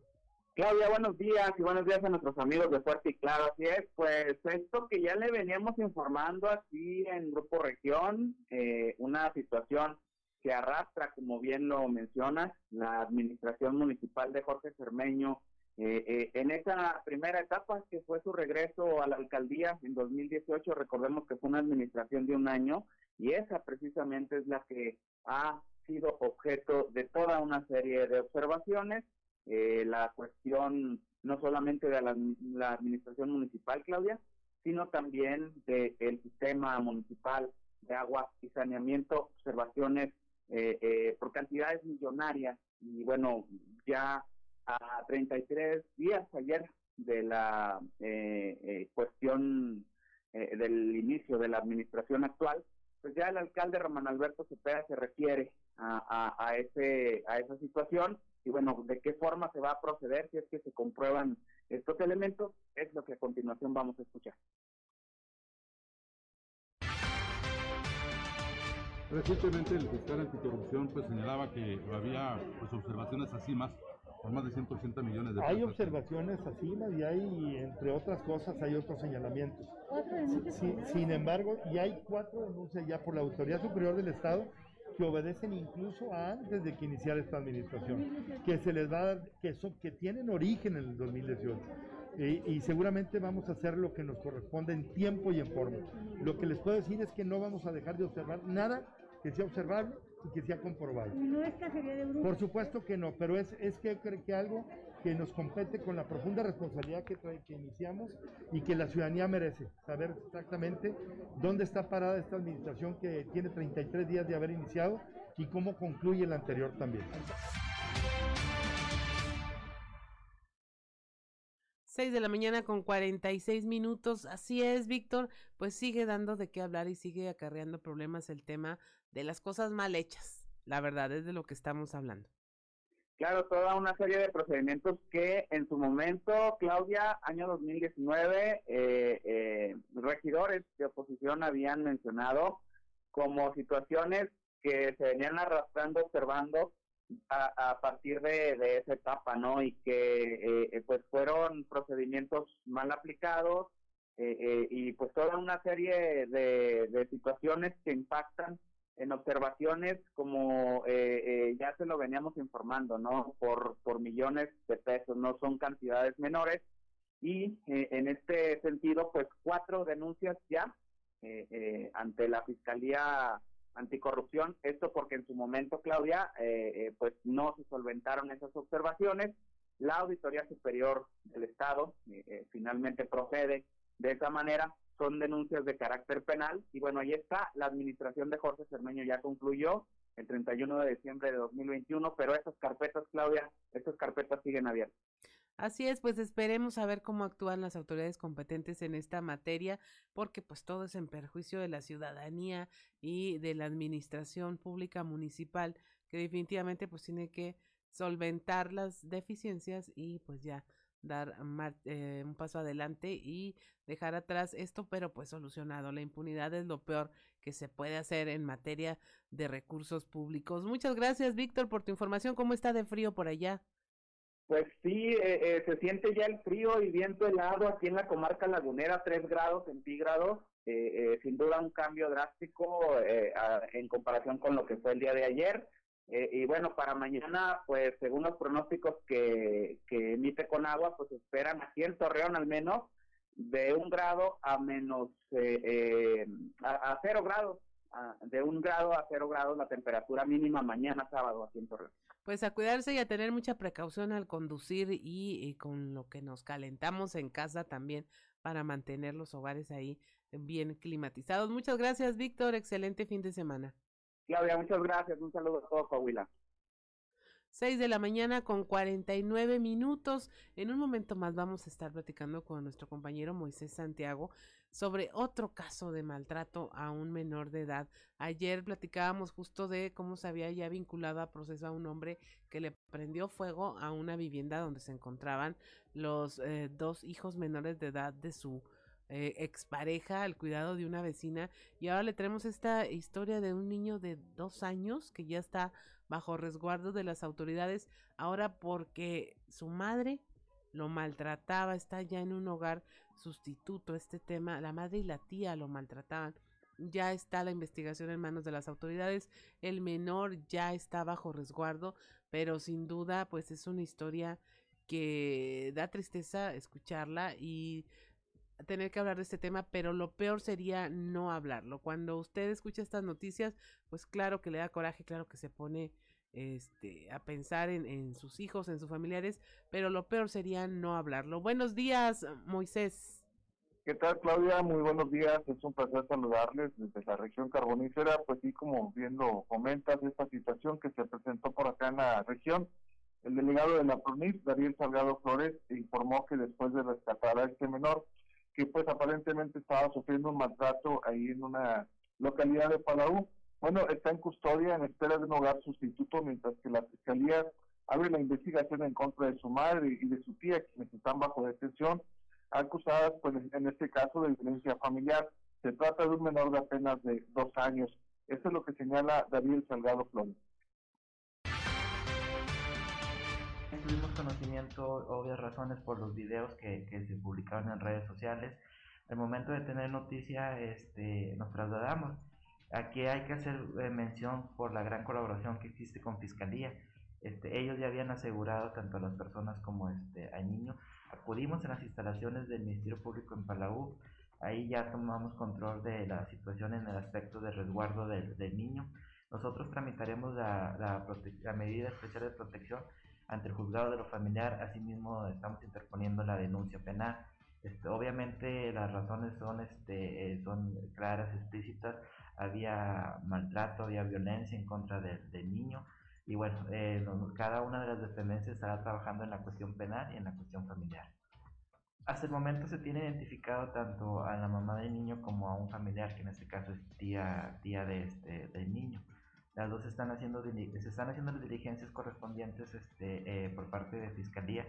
Claudia, buenos días y buenos días a nuestros amigos de Fuerte y Claro. Así es, pues esto que ya le veníamos informando aquí en Grupo Región, eh, una situación que arrastra, como bien lo mencionas, la administración municipal de Jorge Cermeño eh, eh, en esa primera etapa, que fue su regreso a la alcaldía en 2018, recordemos que fue una administración de un año y esa precisamente es la que ha sido objeto de toda una serie de observaciones. Eh, la cuestión no solamente de la, administración municipal, Claudia, sino también del de sistema municipal de agua y saneamiento, observaciones eh, por cantidades millonarias y bueno, ya a 33 días ayer de la eh, eh, cuestión eh, del inicio de la administración actual, pues ya el alcalde Román Alberto Cepeda se refiere a, a, a, ese, a esa situación y bueno, de qué forma se va a proceder si es que se comprueban estos elementos, es lo que a continuación vamos a escuchar. Recientemente el fiscal anticorrupción pues señalaba que había pues, observaciones así más por más de 180 millones de pesos. Hay observaciones así y hay, entre otras cosas, hay otros señalamientos. Sí, sin embargo, y hay cuatro denuncias ya por la Autoridad Superior del Estado que obedecen incluso antes de que iniciara esta administración, que se les va a dar, que, son, que tienen origen en el 2018. eh, y seguramente vamos a hacer lo que nos corresponde en tiempo y en forma. Lo que les puedo decir es que no vamos a dejar de observar nada que sea observable que sea comprobable. ¿No es cacería de brujas? Por supuesto que no, pero es, es que creo que algo que nos compete con la profunda responsabilidad que, trae, que iniciamos y que la ciudadanía merece, saber exactamente dónde está parada esta administración que tiene 33 días de haber iniciado y cómo concluye la anterior también. 6 de la mañana con 46 minutos. Así es, Víctor, pues sigue dando de qué hablar y sigue acarreando problemas el tema de las cosas mal hechas. La verdad es de lo que estamos hablando. Claro, toda una serie de procedimientos que en su momento, Claudia, año 2019, eh, eh, regidores de oposición habían mencionado como situaciones que se venían arrastrando, observando a, a partir de, esa etapa, ¿no? Y que eh, eh pues fueron procedimientos mal aplicados eh, eh, y pues toda una serie de, situaciones que impactan en observaciones como ya se lo veníamos informando, ¿no? Por, por millones de pesos, no son cantidades menores. Y en este sentido, pues cuatro denuncias ya ante la Fiscalía anticorrupción. Esto porque en su momento, Claudia, eh, eh, pues no se solventaron esas observaciones. La Auditoría Superior del Estado eh, eh, finalmente procede de esa manera. Son denuncias de carácter penal y bueno, ahí está. La administración de Jorge Cermeño ya concluyó el 31 de diciembre de 2021, pero esas carpetas, Claudia, esas carpetas siguen abiertas. Así es, pues esperemos a ver cómo actúan las autoridades competentes en esta materia, porque pues todo es en perjuicio de la ciudadanía y de la administración pública municipal, que definitivamente pues tiene que solventar las deficiencias y pues ya dar eh, un paso adelante y dejar atrás esto, pero pues solucionado. La impunidad es lo peor que se puede hacer en materia de recursos públicos. Muchas gracias, Víctor, por tu información. ¿Cómo está de frío por allá? Pues sí, eh, eh, se siente ya el frío y viento helado aquí en la comarca lagunera, 3 grados centígrados, eh, eh, sin duda un cambio drástico eh, a, en comparación con lo que fue el día de ayer. Eh, y bueno, para mañana, pues según los pronósticos que, que emite Conagua, pues esperan aquí en Torreón al menos de un grado a menos, a, a cero grados, de un grado a cero grados la temperatura mínima mañana sábado aquí en Torreón pues a cuidarse y a tener mucha precaución al conducir y, y, con lo que nos calentamos en casa también para mantener los hogares ahí bien climatizados. Muchas gracias, Víctor. Excelente fin de semana. Claudia, muchas gracias. Un saludo a todos, Coahuila. 6 de la mañana con 49 minutos. En un momento más vamos a estar platicando con nuestro compañero Moisés Santiago sobre otro caso de maltrato a un menor de edad. Ayer platicábamos justo de cómo se había ya vinculado a proceso a un hombre que le prendió fuego a una vivienda donde se encontraban los eh, dos hijos menores de edad de su eh, expareja al cuidado de una vecina y ahora le tenemos esta historia de un niño de dos años que ya está bajo resguardo de las autoridades ahora porque su madre lo maltrataba, está ya en un hogar sustituto este tema, la madre y la tía lo maltrataban. Ya está la investigación en manos de las autoridades, el menor ya está bajo resguardo, pero sin duda pues es una historia que da tristeza escucharla y tener que hablar de este tema, pero lo peor sería no hablarlo. Cuando usted escucha estas noticias, pues claro que le da coraje, claro que se pone este a pensar en, sus hijos, en sus familiares, pero lo peor sería no hablarlo. Buenos días, Moisés. ¿Qué tal, Claudia? Muy buenos días. Es un placer saludarles desde la región carbonífera. Pues sí, como bien lo comentas, esta situación que se presentó por acá en la región, el delegado de la PRONIF, Darío Salgado Flores, informó que después de rescatar a este menor, que pues aparentemente estaba sufriendo un maltrato ahí en una localidad de Palau, bueno, está en custodia en espera de un hogar sustituto, mientras que la Fiscalía abre la investigación en contra de su madre y de su tía, quienes están bajo detención, acusadas, pues en este caso, de violencia familiar. Se trata de un menor de apenas de dos años. Eso es lo que señala David Salgado Flores. Tuvimos conocimiento, obvias razones, por los videos que, que se publicaron en redes sociales. Al momento de tener noticia, este, nos trasladamos Aquí hay que hacer eh, mención por la gran colaboración que existe con Fiscalía. Este, ellos ya habían asegurado tanto a las personas como este, al niño Acudimos a las instalaciones del Ministerio Público en Palau, ahí ya tomamos control de la situación en el aspecto de resguardo del, del niño. Nosotros tramitaremos la, la, la, medida especial de protección ante el juzgado de lo familiar, asimismo estamos interponiendo la denuncia penal. Este, obviamente las razones son, este, eh, son claras, explícitas, había maltrato, había violencia en contra del, del niño y bueno, eh, cada una de las dependencias estará trabajando en la cuestión penal y en la cuestión familiar. Hasta el momento se tiene identificado tanto a la mamá del niño como a un familiar, que en este caso es tía, tía de este, del niño. Las dos están haciendo, se están haciendo las diligencias correspondientes este, eh, por parte de Fiscalía.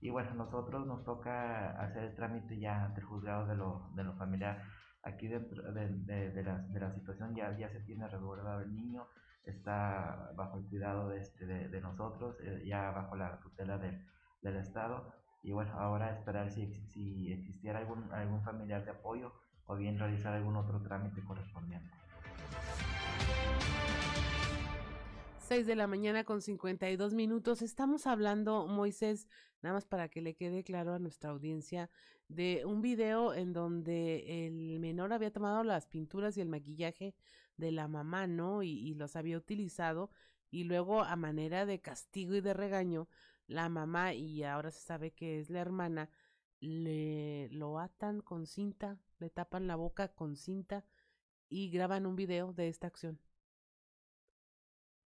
Y bueno, nosotros nos toca hacer el trámite ya ante el juzgado de lo, de lo familiar. Aquí de, de, de, la, de la situación ya, ya se tiene resguardado el niño, está bajo el cuidado de, este, de nosotros, eh, ya bajo la tutela del, del Estado. Y bueno, ahora esperar si, si existiera algún, algún familiar de apoyo o bien realizar algún otro trámite correspondiente. 6 de la mañana con 52 minutos. Estamos hablando, Moisés, nada más para que le quede claro a nuestra audiencia, de un video en donde el había tomado las pinturas y el maquillaje de la mamá, ¿no? Y, los había utilizado y luego a manera de castigo y de regaño, la mamá, y ahora se sabe que es la hermana, le lo atan con cinta, le tapan la boca con cinta y graban un video de esta acción.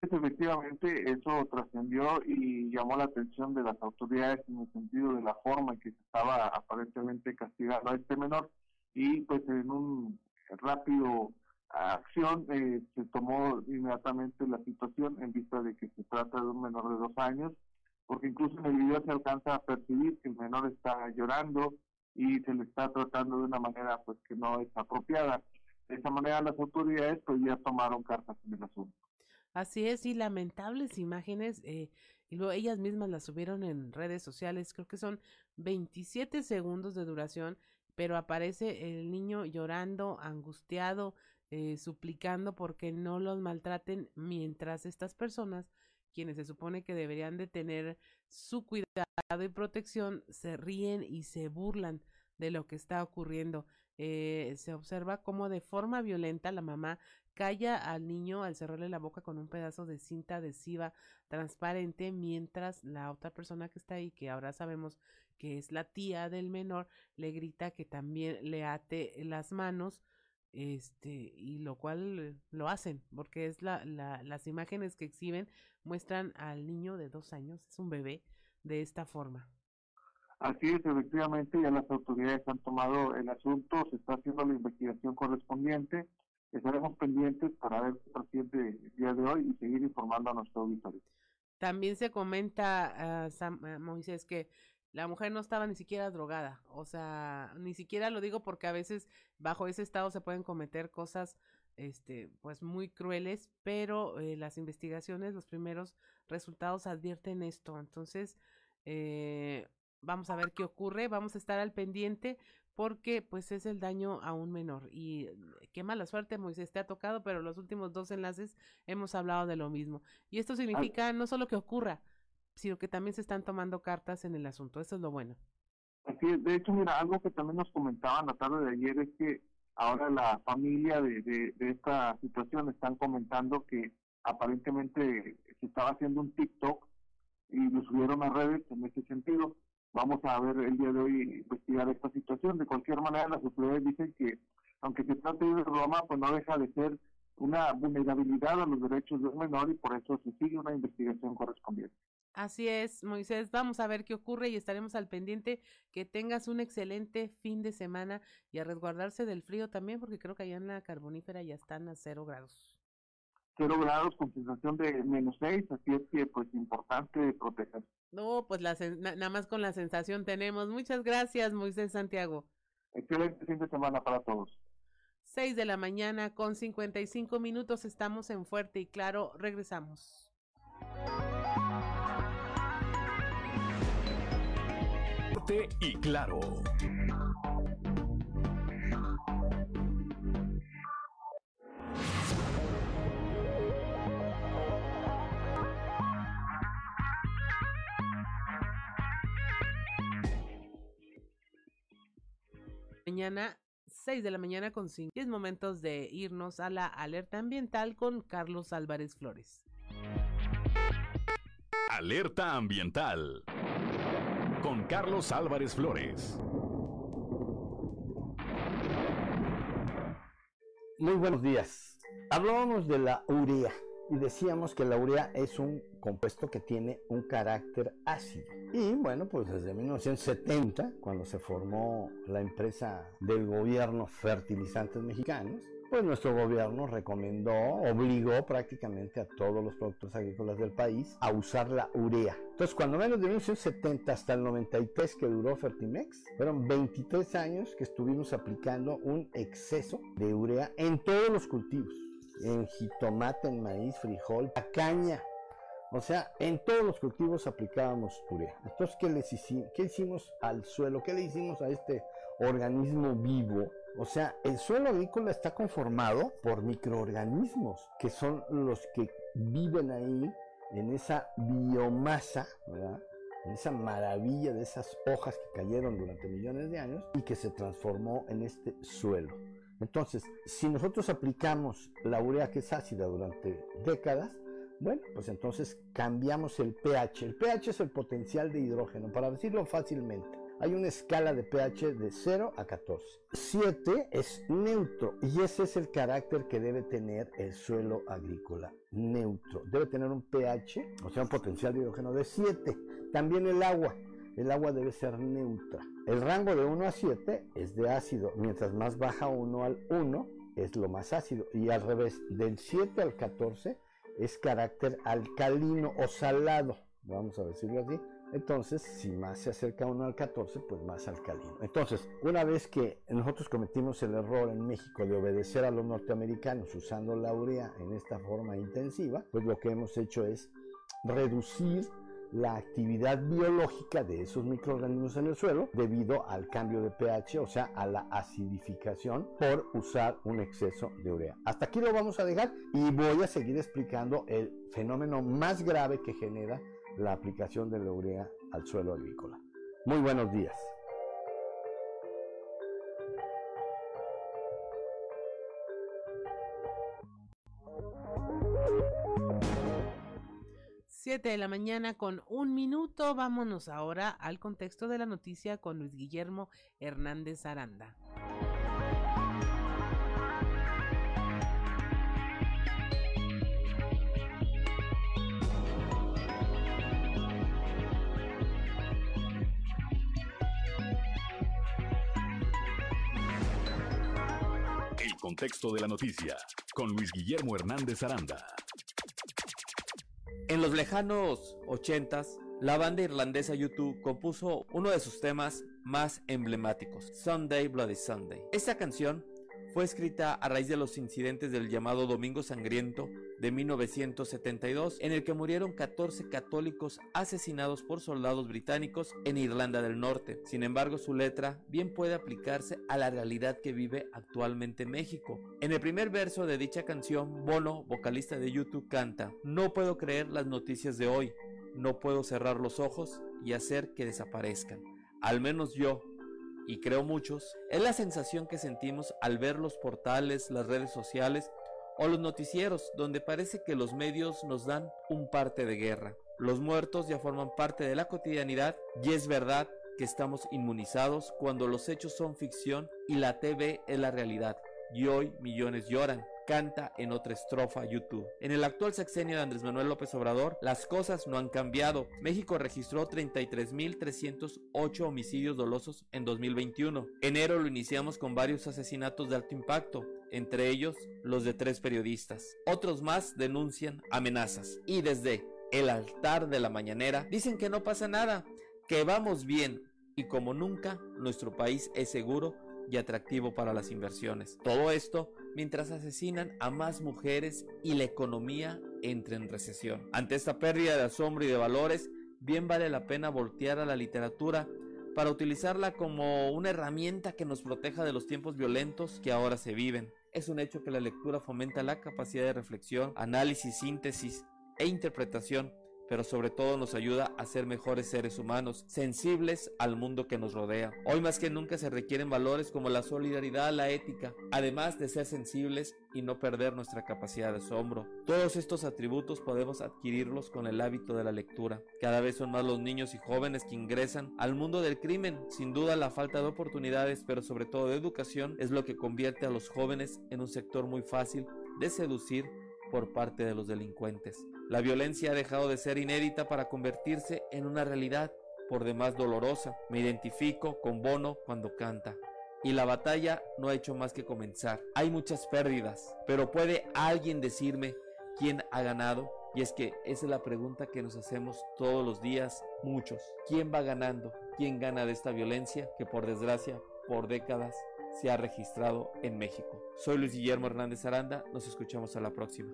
Efectivamente, eso trascendió y llamó la atención de las autoridades en el sentido de la forma en que se estaba aparentemente castigando a este menor y pues en un rápido acción eh, se tomó inmediatamente la situación en vista de que se trata de un menor de dos años, porque incluso en el video se alcanza a percibir que el menor está llorando y se le está tratando de una manera pues que no es apropiada. De esa manera las autoridades pues ya tomaron cartas en el asunto. Así es, y lamentables imágenes, eh, y luego ellas mismas las subieron en redes sociales, creo que son 27 segundos de duración, pero aparece el niño llorando, angustiado, eh, suplicando porque no los maltraten, mientras estas personas, quienes se supone que deberían de tener su cuidado y protección, se ríen y se burlan de lo que está ocurriendo. Eh, se observa cómo de forma violenta la mamá calla al niño al cerrarle la boca con un pedazo de cinta adhesiva transparente, mientras la otra persona que está ahí, que ahora sabemos que es la tía del menor, le grita que también le ate las manos, este, y lo cual lo hacen, porque es la, la, las imágenes que exhiben muestran al niño de dos años, es un bebé, de esta forma. Así es, efectivamente, ya las autoridades han tomado el asunto, se está haciendo la investigación correspondiente, estaremos pendientes para ver qué trasciende el día de hoy y seguir informando a nuestro auditorio. También se comenta, uh, Sam, uh, Moisés, que la mujer no estaba ni siquiera drogada, o sea, ni siquiera lo digo porque a veces bajo ese estado se pueden cometer cosas este pues muy crueles, pero eh, las investigaciones, los primeros resultados advierten esto. Entonces, eh, vamos a ver qué ocurre, vamos a estar al pendiente porque pues es el daño a un menor y qué mala suerte Moisés te ha tocado, pero los últimos dos enlaces hemos hablado de lo mismo. Y esto significa no solo que ocurra, sino que también se están tomando cartas en el asunto, eso es lo bueno. Así es, de hecho, mira, algo que también nos comentaban la tarde de ayer es que ahora la familia de, de, de esta situación están comentando que aparentemente se estaba haciendo un TikTok y lo subieron a redes en ese sentido vamos a ver el día de hoy investigar esta situación. De cualquier manera, las autoridades dicen que, aunque se trate de Roma, pues no deja de ser una vulnerabilidad a los derechos de un menor y por eso se sigue una investigación correspondiente. Así es, Moisés. Vamos a ver qué ocurre y estaremos al pendiente. Que tengas un excelente fin de semana y a resguardarse del frío también, porque creo que allá en la carbonífera ya están a cero grados. Cero grados con sensación de menos seis, así es que pues importante proteger. No, pues la, na, nada más con la sensación tenemos. Muchas gracias, Moisés Santiago. Excelente fin de semana para todos. 6 de la mañana con 55 minutos estamos en Fuerte y Claro. Regresamos. Fuerte y Claro. Mañana 6 de la mañana con 5. Es momentos de irnos a la alerta ambiental con Carlos Álvarez Flores. Alerta ambiental con Carlos Álvarez Flores. Muy buenos días. Hablábamos de la urea y decíamos que la urea es un compuesto que tiene un carácter ácido. Y bueno, pues desde 1970, cuando se formó la empresa del gobierno Fertilizantes Mexicanos, pues nuestro gobierno recomendó, obligó prácticamente a todos los productores agrícolas del país a usar la urea. Entonces, cuando menos de 1970 hasta el 93 que duró Fertimex, fueron 23 años que estuvimos aplicando un exceso de urea en todos los cultivos, en jitomate, en maíz, frijol, a caña, o sea, en todos los cultivos aplicábamos urea. Entonces, ¿qué, les hicimos? ¿qué hicimos al suelo? ¿Qué le hicimos a este organismo vivo? O sea, el suelo agrícola está conformado por microorganismos, que son los que viven ahí en esa biomasa, ¿verdad? en esa maravilla de esas hojas que cayeron durante millones de años y que se transformó en este suelo. Entonces, si nosotros aplicamos la urea que es ácida durante décadas, bueno, pues entonces cambiamos el pH. El pH es el potencial de hidrógeno, para decirlo fácilmente. Hay una escala de pH de 0 a 14. 7 es neutro y ese es el carácter que debe tener el suelo agrícola. Neutro. Debe tener un pH, o sea, un potencial de hidrógeno de 7. También el agua. El agua debe ser neutra. El rango de 1 a 7 es de ácido. Mientras más baja 1 al 1 es lo más ácido. Y al revés, del 7 al 14 es carácter alcalino o salado, vamos a decirlo así. Entonces, si más se acerca uno al 14, pues más alcalino. Entonces, una vez que nosotros cometimos el error en México de obedecer a los norteamericanos usando la urea en esta forma intensiva, pues lo que hemos hecho es reducir la actividad biológica de esos microorganismos en el suelo debido al cambio de pH, o sea, a la acidificación por usar un exceso de urea. Hasta aquí lo vamos a dejar y voy a seguir explicando el fenómeno más grave que genera la aplicación de la urea al suelo agrícola. Muy buenos días. 7 de la mañana con un minuto. Vámonos ahora al contexto de la noticia con Luis Guillermo Hernández Aranda. Contexto de la noticia con Luis Guillermo Hernández Aranda. En los lejanos 80s, la banda irlandesa YouTube compuso uno de sus temas más emblemáticos, Sunday Bloody Sunday. Esta canción fue escrita a raíz de los incidentes del llamado Domingo Sangriento de 1972, en el que murieron 14 católicos asesinados por soldados británicos en Irlanda del Norte. Sin embargo, su letra bien puede aplicarse a la realidad que vive actualmente México. En el primer verso de dicha canción, Bono, vocalista de YouTube, canta, No puedo creer las noticias de hoy, no puedo cerrar los ojos y hacer que desaparezcan. Al menos yo, y creo muchos, es la sensación que sentimos al ver los portales, las redes sociales o los noticieros, donde parece que los medios nos dan un parte de guerra. Los muertos ya forman parte de la cotidianidad y es verdad que estamos inmunizados cuando los hechos son ficción y la TV es la realidad. Y hoy millones lloran canta en otra estrofa YouTube. En el actual sexenio de Andrés Manuel López Obrador, las cosas no han cambiado. México registró 33.308 homicidios dolosos en 2021. Enero lo iniciamos con varios asesinatos de alto impacto, entre ellos los de tres periodistas. Otros más denuncian amenazas. Y desde el altar de la mañanera dicen que no pasa nada, que vamos bien y como nunca nuestro país es seguro y atractivo para las inversiones. Todo esto mientras asesinan a más mujeres y la economía entra en recesión. Ante esta pérdida de asombro y de valores, bien vale la pena voltear a la literatura para utilizarla como una herramienta que nos proteja de los tiempos violentos que ahora se viven. Es un hecho que la lectura fomenta la capacidad de reflexión, análisis, síntesis e interpretación pero sobre todo nos ayuda a ser mejores seres humanos, sensibles al mundo que nos rodea. Hoy más que nunca se requieren valores como la solidaridad, la ética, además de ser sensibles y no perder nuestra capacidad de asombro. Todos estos atributos podemos adquirirlos con el hábito de la lectura. Cada vez son más los niños y jóvenes que ingresan al mundo del crimen. Sin duda la falta de oportunidades, pero sobre todo de educación, es lo que convierte a los jóvenes en un sector muy fácil de seducir por parte de los delincuentes. La violencia ha dejado de ser inédita para convertirse en una realidad por demás dolorosa. Me identifico con Bono cuando canta. Y la batalla no ha hecho más que comenzar. Hay muchas pérdidas, pero ¿puede alguien decirme quién ha ganado? Y es que esa es la pregunta que nos hacemos todos los días, muchos. ¿Quién va ganando? ¿Quién gana de esta violencia que por desgracia, por décadas, se ha registrado en México? Soy Luis Guillermo Hernández Aranda, nos escuchamos a la próxima.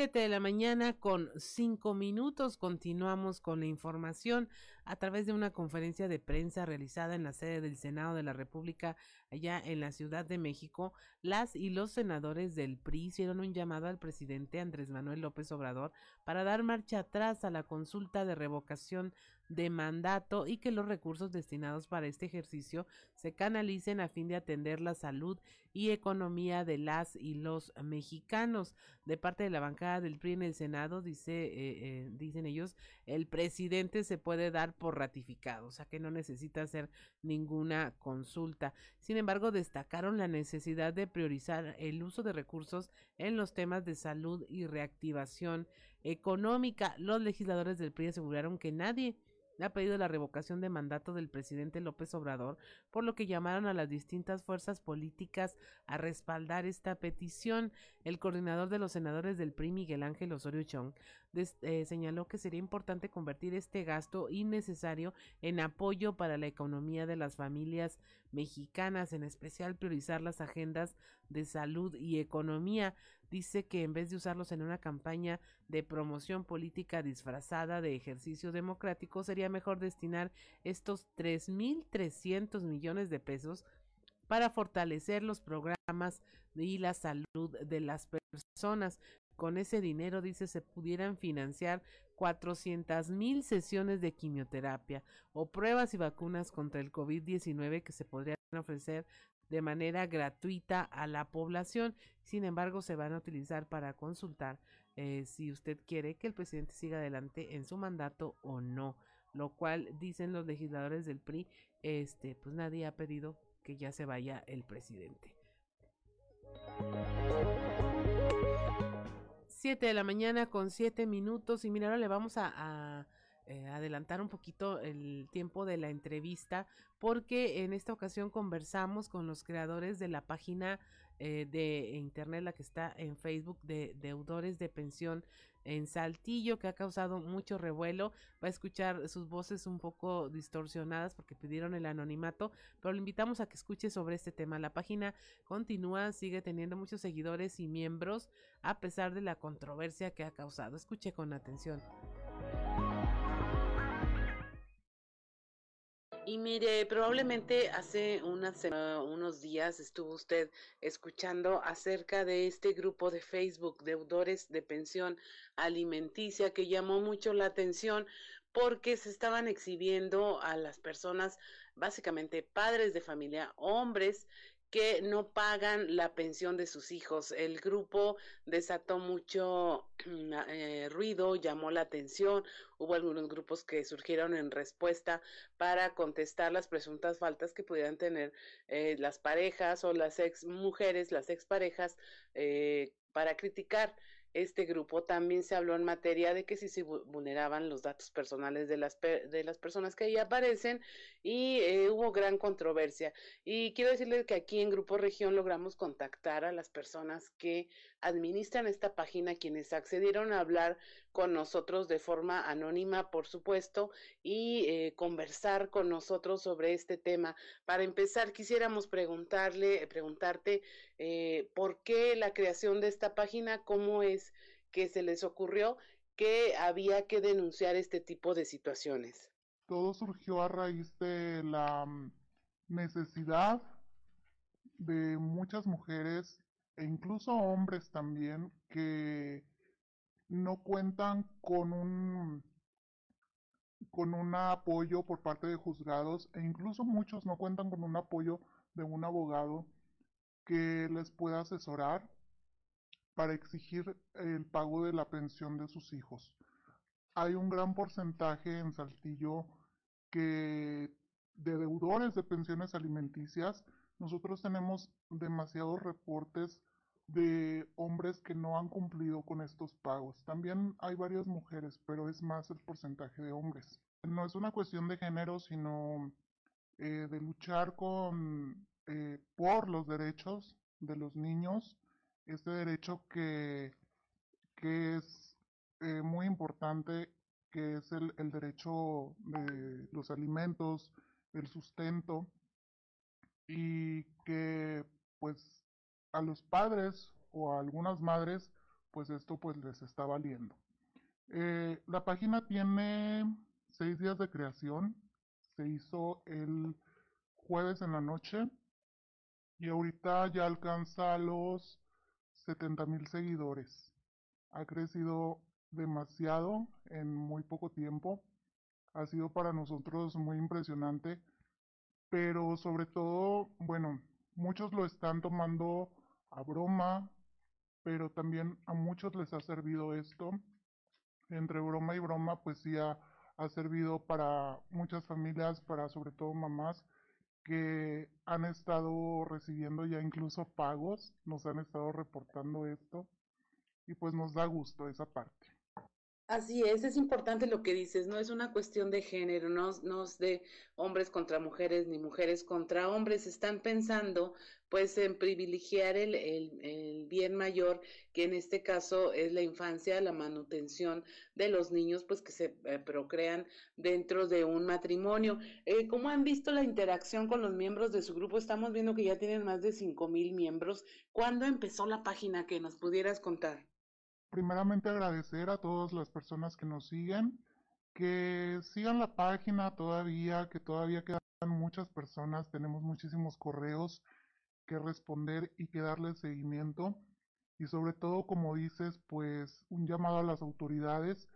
De la mañana con cinco minutos. Continuamos con la información a través de una conferencia de prensa realizada en la sede del Senado de la República allá en la Ciudad de México. Las y los senadores del PRI hicieron un llamado al presidente Andrés Manuel López Obrador para dar marcha atrás a la consulta de revocación de mandato y que los recursos destinados para este ejercicio se canalicen a fin de atender la salud y economía de las y los mexicanos. De parte de la bancada del PRI en el Senado, dice, eh, eh, dicen ellos, el presidente se puede dar por ratificado, o sea que no necesita hacer ninguna consulta. Sin embargo, destacaron la necesidad de priorizar el uso de recursos en los temas de salud y reactivación económica. Los legisladores del PRI aseguraron que nadie ha pedido la revocación de mandato del presidente López Obrador, por lo que llamaron a las distintas fuerzas políticas a respaldar esta petición. El coordinador de los senadores del PRI, Miguel Ángel Osorio Chong, eh, señaló que sería importante convertir este gasto innecesario en apoyo para la economía de las familias mexicanas, en especial priorizar las agendas de salud y economía. Dice que en vez de usarlos en una campaña de promoción política disfrazada de ejercicio democrático, sería mejor destinar estos 3.300 millones de pesos para fortalecer los programas y la salud de las personas. Con ese dinero, dice, se pudieran financiar 400 mil sesiones de quimioterapia o pruebas y vacunas contra el COVID-19 que se podrían ofrecer de manera gratuita a la población. Sin embargo, se van a utilizar para consultar eh, si usted quiere que el presidente siga adelante en su mandato o no. Lo cual dicen los legisladores del PRI, este, pues nadie ha pedido que ya se vaya el presidente. 7 de la mañana con 7 minutos y mira, ahora le vamos a eh, adelantar un poquito el tiempo de la entrevista porque en esta ocasión conversamos con los creadores de la página eh, de internet, la que está en Facebook de deudores de pensión en Saltillo, que ha causado mucho revuelo. Va a escuchar sus voces un poco distorsionadas porque pidieron el anonimato, pero le invitamos a que escuche sobre este tema. La página continúa, sigue teniendo muchos seguidores y miembros a pesar de la controversia que ha causado. Escuche con atención. Y mire, probablemente hace unas unos días estuvo usted escuchando acerca de este grupo de Facebook, deudores de pensión alimenticia, que llamó mucho la atención porque se estaban exhibiendo a las personas, básicamente padres de familia, hombres, que no pagan la pensión de sus hijos. El grupo desató mucho eh, ruido, llamó la atención. Hubo algunos grupos que surgieron en respuesta para contestar las presuntas faltas que pudieran tener eh, las parejas o las ex mujeres, las ex parejas, eh, para criticar este grupo también se habló en materia de que si se vulneraban los datos personales de las, de las personas que ahí aparecen y eh, hubo gran controversia. Y quiero decirles que aquí en Grupo Región logramos contactar a las personas que administran esta página, quienes accedieron a hablar con nosotros de forma anónima, por supuesto, y eh, conversar con nosotros sobre este tema. Para empezar, quisiéramos preguntarle, preguntarte eh, por qué la creación de esta página, cómo es que se les ocurrió que había que denunciar este tipo de situaciones. todo surgió a raíz de la mm, necesidad de muchas mujeres e incluso hombres también que no cuentan con un con un apoyo por parte de juzgados e incluso muchos no cuentan con un apoyo de un abogado que les pueda asesorar para exigir el pago de la pensión de sus hijos. Hay un gran porcentaje en Saltillo que de deudores de pensiones alimenticias, nosotros tenemos demasiados reportes de hombres que no han cumplido con estos pagos. También hay varias mujeres, pero es más el porcentaje de hombres. No es una cuestión de género, sino eh, de luchar con, eh, por los derechos de los niños, este derecho que, que es eh, muy importante, que es el, el derecho de los alimentos, el sustento, y que pues a los padres o a algunas madres, pues esto pues les está valiendo. Eh, la página tiene seis días de creación. Se hizo el jueves en la noche y ahorita ya alcanza los 70 mil seguidores. Ha crecido demasiado en muy poco tiempo. Ha sido para nosotros muy impresionante, pero sobre todo, bueno, muchos lo están tomando a broma, pero también a muchos les ha servido esto. Entre broma y broma, pues sí ha, ha servido para muchas familias, para sobre todo mamás que han estado recibiendo ya incluso pagos, nos han estado reportando esto y pues nos da gusto esa parte. Así es, es importante lo que dices, no es una cuestión de género, no, es de hombres contra mujeres ni mujeres contra hombres, están pensando pues en privilegiar el, bien mayor, que en este caso es la infancia, la manutención de los niños pues que se eh, procrean dentro de un matrimonio. Eh, ¿Cómo han visto la interacción con los miembros de su grupo? Estamos viendo que ya tienen más de cinco mil miembros. ¿Cuándo empezó la página que nos pudieras contar? Primeramente agradecer a todas las personas que nos siguen, que sigan la página todavía, que todavía quedan muchas personas, tenemos muchísimos correos que responder y que darle seguimiento. Y sobre todo, como dices, pues un llamado a las autoridades.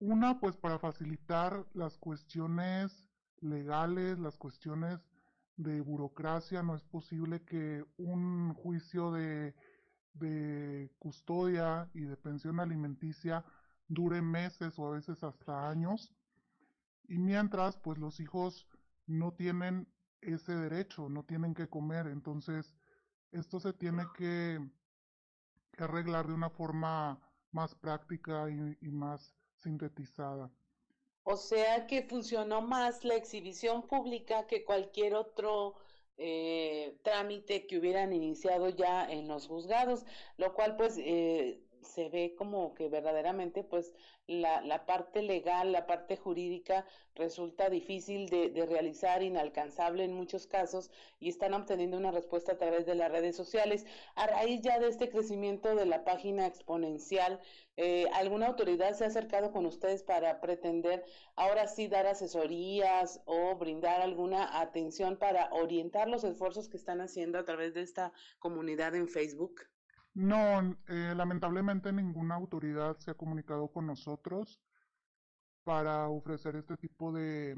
Una, pues para facilitar las cuestiones legales, las cuestiones de burocracia. No es posible que un juicio de de custodia y de pensión alimenticia dure meses o a veces hasta años. Y mientras, pues los hijos no tienen ese derecho, no tienen que comer. Entonces, esto se tiene que, arreglar de una forma más práctica y más sintetizada. O sea que funcionó más la exhibición pública que cualquier otro eh, trámite que hubieran iniciado ya en los juzgados, lo cual pues eh, se ve como que verdaderamente pues la, la, parte legal, la parte jurídica resulta difícil de, de, realizar, inalcanzable en muchos casos y están obteniendo una respuesta a través de las redes sociales. A raíz ya de este crecimiento de la página exponencial, eh, ¿alguna autoridad se ha acercado con ustedes para pretender ahora sí dar asesorías o brindar alguna atención para orientar los esfuerzos que están haciendo a través de esta comunidad en Facebook? No, eh, lamentablemente ninguna autoridad se ha comunicado con nosotros para ofrecer este tipo de,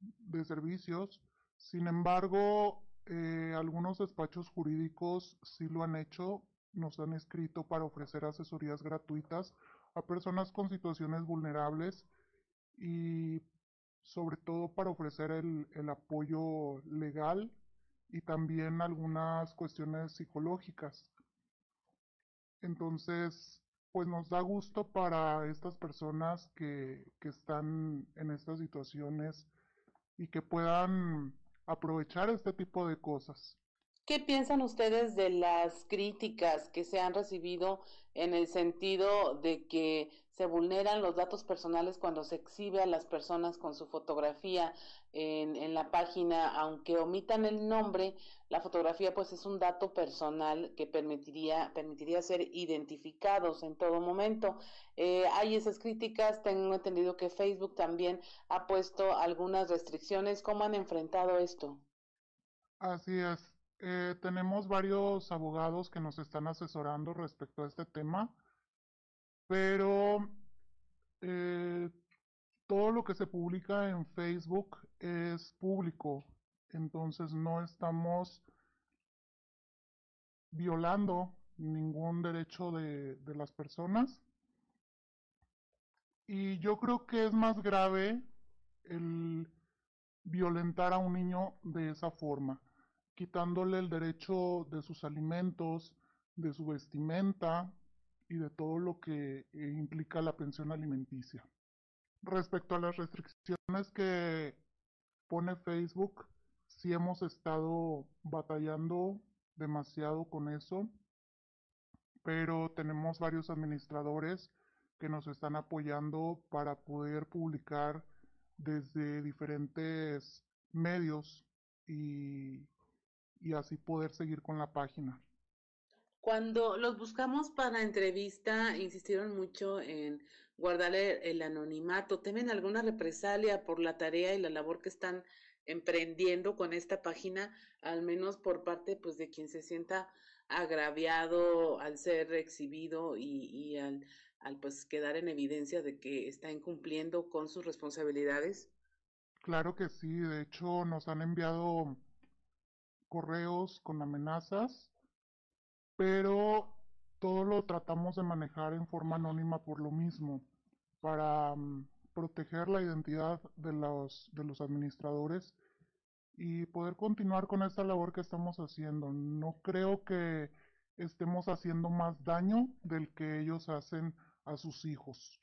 de servicios. Sin embargo, eh, algunos despachos jurídicos sí lo han hecho, nos han escrito para ofrecer asesorías gratuitas a personas con situaciones vulnerables y sobre todo para ofrecer el, el apoyo legal y también algunas cuestiones psicológicas. Entonces, pues nos da gusto para estas personas que, que están en estas situaciones y que puedan aprovechar este tipo de cosas. ¿Qué piensan ustedes de las críticas que se han recibido en el sentido de que se vulneran los datos personales cuando se exhibe a las personas con su fotografía en, en, la página, aunque omitan el nombre, la fotografía pues es un dato personal que permitiría, permitiría ser identificados en todo momento. Eh, hay esas críticas, tengo entendido que Facebook también ha puesto algunas restricciones. ¿Cómo han enfrentado esto? Así es. Eh, tenemos varios abogados que nos están asesorando respecto a este tema, pero eh, todo lo que se publica en Facebook es público, entonces no estamos violando ningún derecho de, de las personas. Y yo creo que es más grave el violentar a un niño de esa forma quitándole el derecho de sus alimentos, de su vestimenta y de todo lo que eh, implica la pensión alimenticia. Respecto a las restricciones que pone Facebook, sí hemos estado batallando demasiado con eso, pero tenemos varios administradores que nos están apoyando para poder publicar desde diferentes medios y y así poder seguir con la página. Cuando los buscamos para entrevista, insistieron mucho en guardar el anonimato. ¿Temen alguna represalia por la tarea y la labor que están emprendiendo con esta página, al menos por parte pues de quien se sienta agraviado al ser exhibido y, y al, al pues quedar en evidencia de que está incumpliendo con sus responsabilidades? Claro que sí, de hecho nos han enviado correos con amenazas, pero todo lo tratamos de manejar en forma anónima por lo mismo, para um, proteger la identidad de los, de los administradores y poder continuar con esta labor que estamos haciendo. No creo que estemos haciendo más daño del que ellos hacen a sus hijos.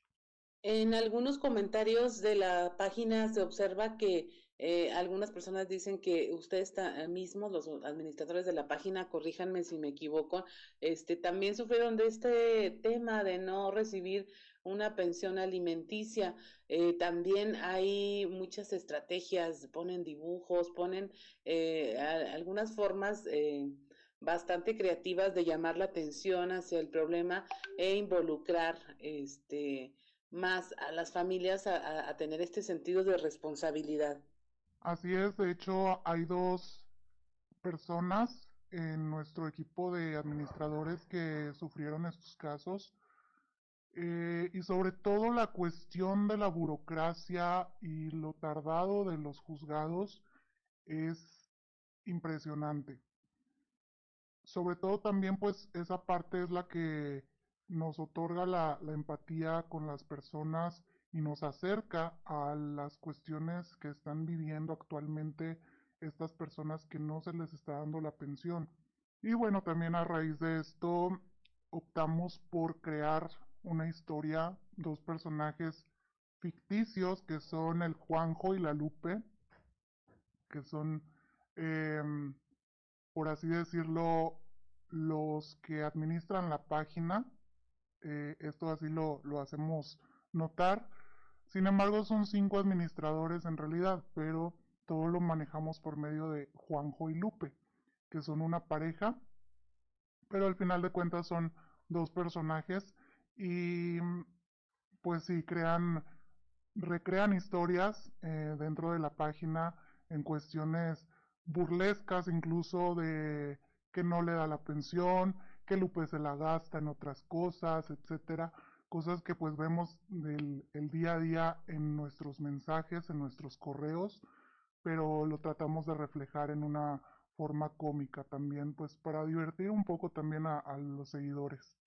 En algunos comentarios de la página se observa que eh, algunas personas dicen que ustedes eh, mismos, los administradores de la página, corríjanme si me equivoco, este, también sufrieron de este tema de no recibir una pensión alimenticia. Eh, también hay muchas estrategias, ponen dibujos, ponen algunas formas bastante creativas de llamar la atención hacia el problema e involucrar este más a las familias a, tener este sentido de responsabilidad. Así es, de hecho hay dos personas en nuestro equipo de administradores que sufrieron estos casos eh, y sobre todo la cuestión de la burocracia y lo tardado de los juzgados es impresionante. Sobre todo también pues esa parte es la que nos otorga la, empatía con las personas y nos acerca a las cuestiones que están viviendo actualmente estas personas que no se les está dando la pensión. Y bueno, también a raíz de esto optamos por crear una historia, dos personajes ficticios que son el Juanjo y la Lupe, que son, eh, por así decirlo, los que administran la página. Eh, esto así lo, lo hacemos notar. Sin embargo, son cinco administradores en realidad, pero todo lo manejamos por medio de Juanjo y Lupe, que son una pareja, pero al final de cuentas son dos personajes y pues sí, crean, recrean historias eh, dentro de la página en cuestiones burlescas incluso de que no le da la pensión, que Lupe se la gasta en otras cosas, etcétera cosas que pues vemos del el día a día en nuestros mensajes, en nuestros correos, pero lo tratamos de reflejar en una forma cómica también, pues para divertir un poco también a, los seguidores.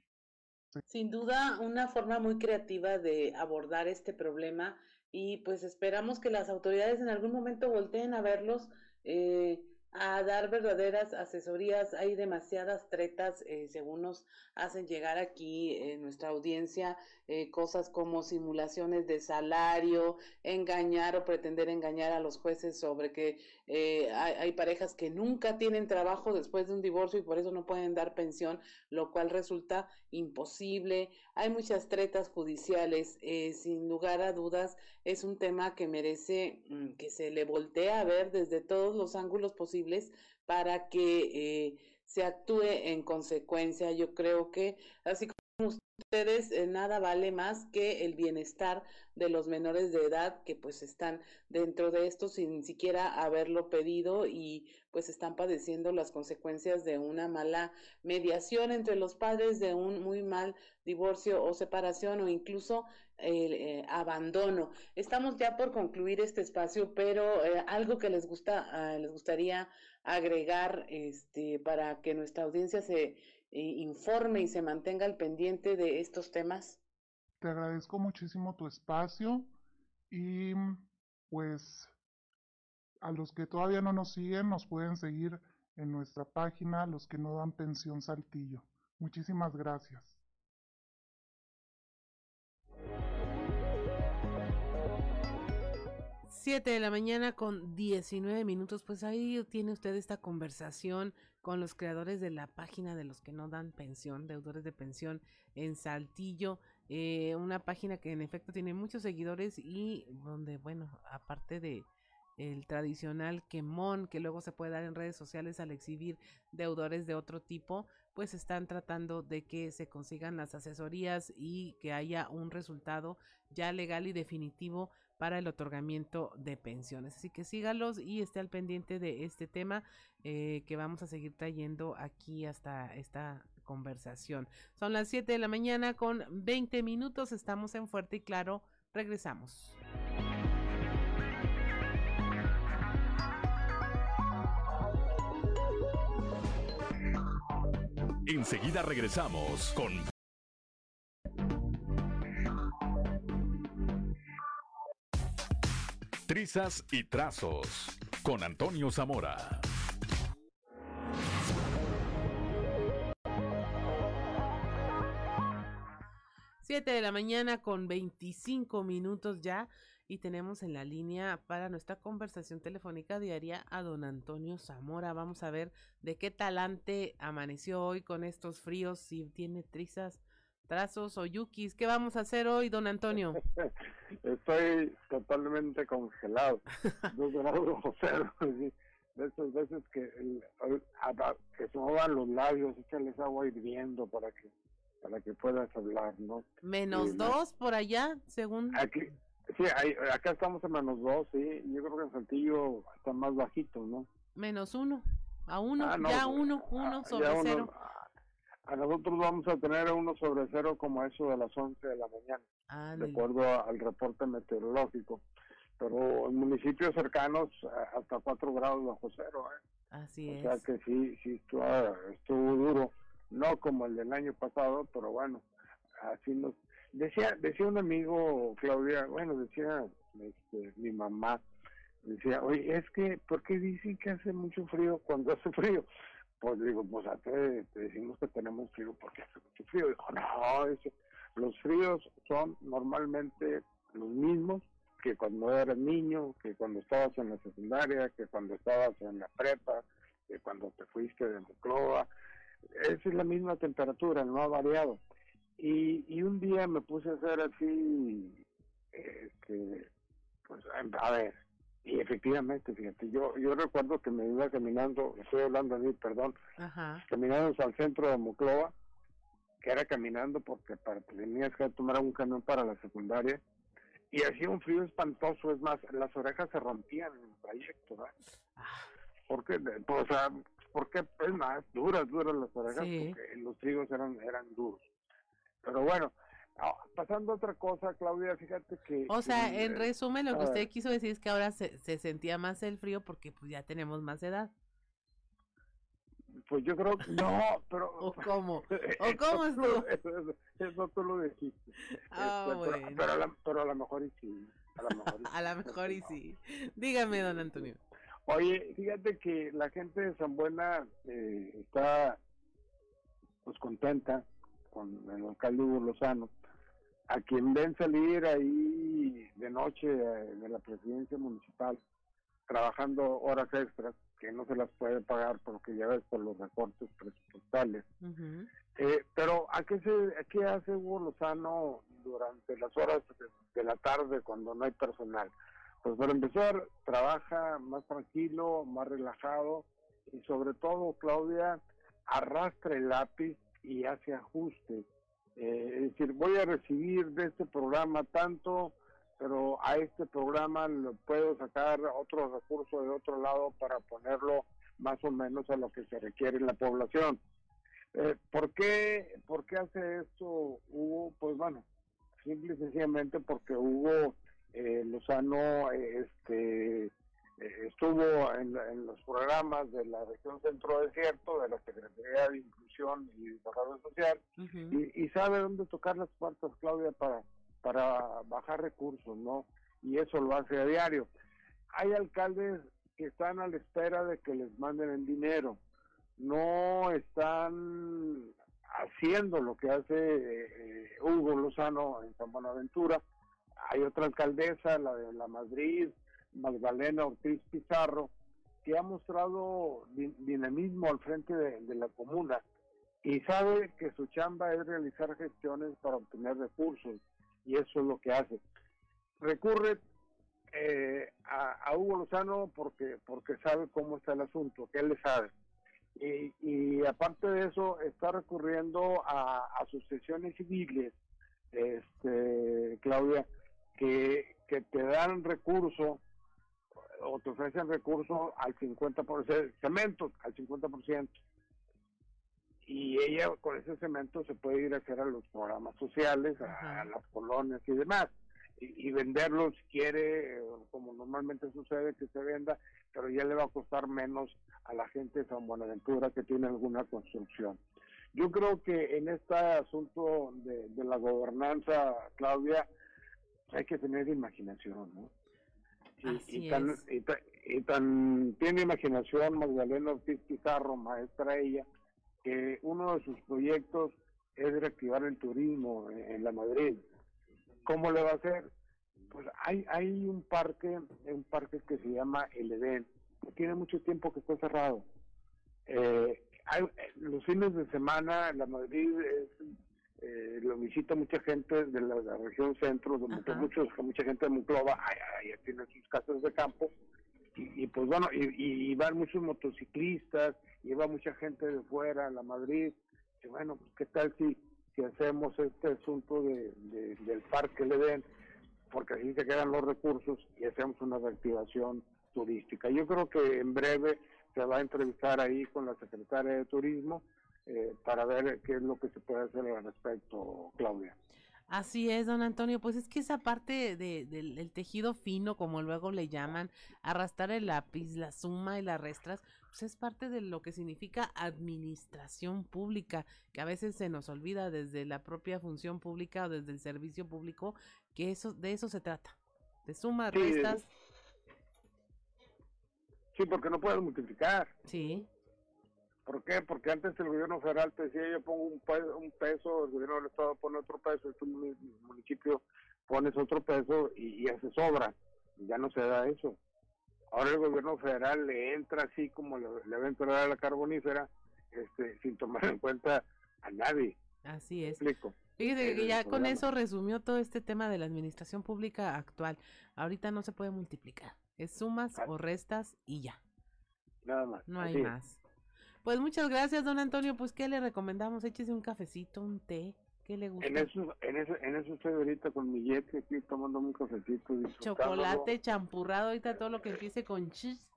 Sin duda, una forma muy creativa de abordar este problema y pues esperamos que las autoridades en algún momento volteen a verlos. Eh, a dar verdaderas asesorías. Hay demasiadas tretas, eh, según nos hacen llegar aquí en nuestra audiencia, eh, cosas como simulaciones de salario, engañar o pretender engañar a los jueces sobre que eh, hay, parejas que nunca tienen trabajo después de un divorcio y por eso no pueden dar pensión, lo cual resulta imposible. Hay muchas tretas judiciales. sin lugar a dudas, es un tema que merece mm, que se le voltee a ver desde todos los ángulos posibles para que eh, se actúe en consecuencia. Yo creo que, así como ustedes, eh, nada vale más que el bienestar de los menores de edad que pues están dentro de esto sin siquiera haberlo pedido y pues están padeciendo las consecuencias de una mala mediación entre los padres, de un muy mal divorcio o separación o incluso el eh, abandono. Estamos ya por concluir este espacio, pero eh, algo que les gusta, uh, les gustaría agregar, este, para que nuestra audiencia se informe y se mantenga al pendiente de estos temas. Te agradezco muchísimo tu espacio y pues a los que todavía no nos siguen nos pueden seguir en nuestra página, los que no dan pensión Saltillo. Muchísimas gracias. 7 de la mañana con 19 minutos, pues ahí tiene usted esta conversación con los creadores de la página de los que no dan pensión, deudores de pensión en Saltillo, eh, una página que en efecto tiene muchos seguidores y donde, bueno, aparte de el tradicional quemón que luego se puede dar en redes sociales al exhibir deudores de otro tipo, pues están tratando de que se consigan las asesorías y que haya un resultado ya legal y definitivo para el otorgamiento de pensiones. Así que sígalos y esté al pendiente de este tema eh, que vamos a seguir trayendo aquí hasta esta conversación. Son las 7 de la mañana con 20 minutos. Estamos en Fuerte y Claro. Regresamos. Enseguida regresamos con Trizas y Trazos con Antonio Zamora. Siete de la mañana con 25 minutos ya y tenemos en la línea para nuestra conversación telefónica diaria a don Antonio Zamora. Vamos a ver de qué talante amaneció hoy con estos fríos, si tiene trizas trazos o yukis. ¿Qué vamos a hacer hoy, don Antonio? Estoy totalmente congelado. Dos grados bajo cero. De esas veces que, el, que se muevan los labios, échales agua hirviendo para que para que puedas hablar, ¿no? Menos dos por allá, según... Aquí, sí, acá estamos en menos dos, sí. Yo creo que en Saltillo está más bajito, ¿no? Menos uno. A uno, ah, ya uno, uno ah, sobre cero. A nosotros vamos a tener uno sobre cero como eso de las 11 de la mañana, de acuerdo al reporte meteorológico. Pero en municipios cercanos hasta 4 grados bajo cero. ¿eh? Así es. O sea que sí, sí estuvo, estuvo duro. No como el del año pasado, pero bueno, así nos... Decía, decía un amigo, Claudia, bueno, decía este, mi mamá, decía, oye, es que, ¿por qué dicen que hace mucho frío cuando hace frío? Pues digo, pues a te, decimos que tenemos frío porque hace mucho frío. Dijo, no, los fríos son normalmente los mismos que cuando eras niño, que cuando estabas en la secundaria, que cuando estabas en la prepa, que cuando te fuiste de Moncloa. Esa es la misma temperatura, no ha variado. Y, y un día me puse a hacer así, este, pues a ver, y efectivamente, fíjate, yo yo recuerdo que me iba caminando, estoy hablando de mí, perdón, caminando al centro de Moclova, que era caminando porque para, tenías que tomar un camión para la secundaria, y hacía un frío espantoso, es más, las orejas se rompían en el trayecto, ¿verdad? Ah. Porque, pues, o sea, porque es más, duras, duras las orejas, porque los fríos eran, eran duros. Pero bueno, Ah, pasando a otra cosa, Claudia, fíjate que... O sea, en resumen, lo que usted quiso decir es que ahora se, se sentía más el frío porque pues ya tenemos más edad. Pues yo creo que no, pero... ¿O cómo? ¿O cómo estuvo? Eso, eso, tú lo dijiste. Ah, este, bueno. pero, pero, a, lo mejor y sí. A lo mejor y, a lo mejor y sí. Dígame, don Antonio. Oye, fíjate que la gente de San Buena eh, está pues contenta con el alcalde Hugo Lozano, a quien ven salir ahí de noche eh, de la presidencia municipal trabajando horas extras que no se las puede pagar porque ya ves por los recortes presupuestales. Eh, pero ¿a qué, se, ¿a qué hace Hugo Lozano durante las horas de, de la tarde cuando no hay personal? Pues para empezar, trabaja más tranquilo, más relajado y sobre todo, Claudia, arrastra el lápiz y hace ajustes. Eh, es decir, voy a recibir de este programa tanto, pero a este programa lo puedo sacar otro recurso de otro lado para ponerlo más o menos a lo que se requiere en la población. Eh, ¿por, qué, ¿Por qué hace esto Hugo? Pues bueno, simple y sencillamente porque Hugo eh, Lozano este, eh, estuvo en, en, los programas de la región centro desierto, de la Secretaría de Inclusión y Desarrollo Social, uh -huh. y, y, sabe dónde tocar las puertas, Claudia, para, para bajar recursos, ¿no? Y eso lo hace a diario. Hay alcaldes que están a la espera de que les manden el dinero, no están haciendo lo que hace eh, Hugo Lozano en San Buenaventura, hay otra alcaldesa, la de la Madrid, Magdalena Ortiz Pizarro, que ha mostrado dinamismo al frente de, la comuna y sabe que su chamba es realizar gestiones para obtener recursos y eso es lo que hace. Recurre eh, a, Hugo Lozano porque porque sabe cómo está el asunto, que él le sabe. Y, y aparte de eso, está recurriendo a asociaciones civiles, este, Claudia, que, que te dan recurso o te ofrecen recursos al 50%, cemento al 50%. Y ella con ese cemento se puede ir a hacer a los programas sociales, a, a las colonias y demás. Y, y, venderlo si quiere, como normalmente sucede que se venda, pero ya le va a costar menos a la gente de San Buenaventura que tiene alguna construcción. Yo creo que en este asunto de, de la gobernanza, Claudia, hay que tener imaginación, ¿no? Y, y, tan, y, tan, y, tan, tiene imaginación Magdalena Ortiz Pizarro, maestra ella, que uno de sus proyectos es reactivar el turismo en, en, la Madrid. ¿Cómo le va a hacer? Pues hay, hay un parque, un parque que se llama El Edén, que tiene mucho tiempo que está cerrado. Eh, hay, los fines de semana la Madrid es eh, lo visita mucha gente de la, la región centro, donde muchos, mucha gente de Monclova, allá tienen sus casas de campo, y, y pues bueno, y, y, van muchos motociclistas, y va mucha gente de fuera, a la Madrid, y bueno, pues qué tal si, si hacemos este asunto de, de, del parque le den, porque así se quedan los recursos y hacemos una reactivación turística. Yo creo que en breve se va a entrevistar ahí con la secretaria de Turismo, eh, para ver qué es lo que se puede hacer al respecto, Claudia. Así es, don Antonio, pues es que esa parte de, del, del tejido fino, como luego le llaman, arrastrar el lápiz, la suma y las restras, pues es parte de lo que significa administración pública, que a veces se nos olvida desde la propia función pública o desde el servicio público, que eso de eso se trata, de sumas, sí, restas. Sí, porque no puedes multiplicar. Sí. ¿Por qué? Porque antes el gobierno federal te decía yo pongo un peso, un peso el gobierno del estado pone otro peso, este municipio pones otro peso y, y hace sobra. Ya no se da eso. Ahora el gobierno federal le entra así como le, le va a entrar a la carbonífera, este, sin tomar en cuenta a nadie. Así es. explico? Fíjate que ya con eso resumió todo este tema de la administración pública actual. Ahorita no se puede multiplicar. Es sumas ah. o restas y ya. Nada más. No hay más. Pues muchas gracias, don Antonio. Pues, ¿qué le recomendamos? Échese un cafecito, un té. ¿Qué le gusta? En eso, en eso, en eso estoy ahorita con mi yeti aquí tomando un cafecito. Chocolate champurrado, ahorita todo lo que empiece con chis.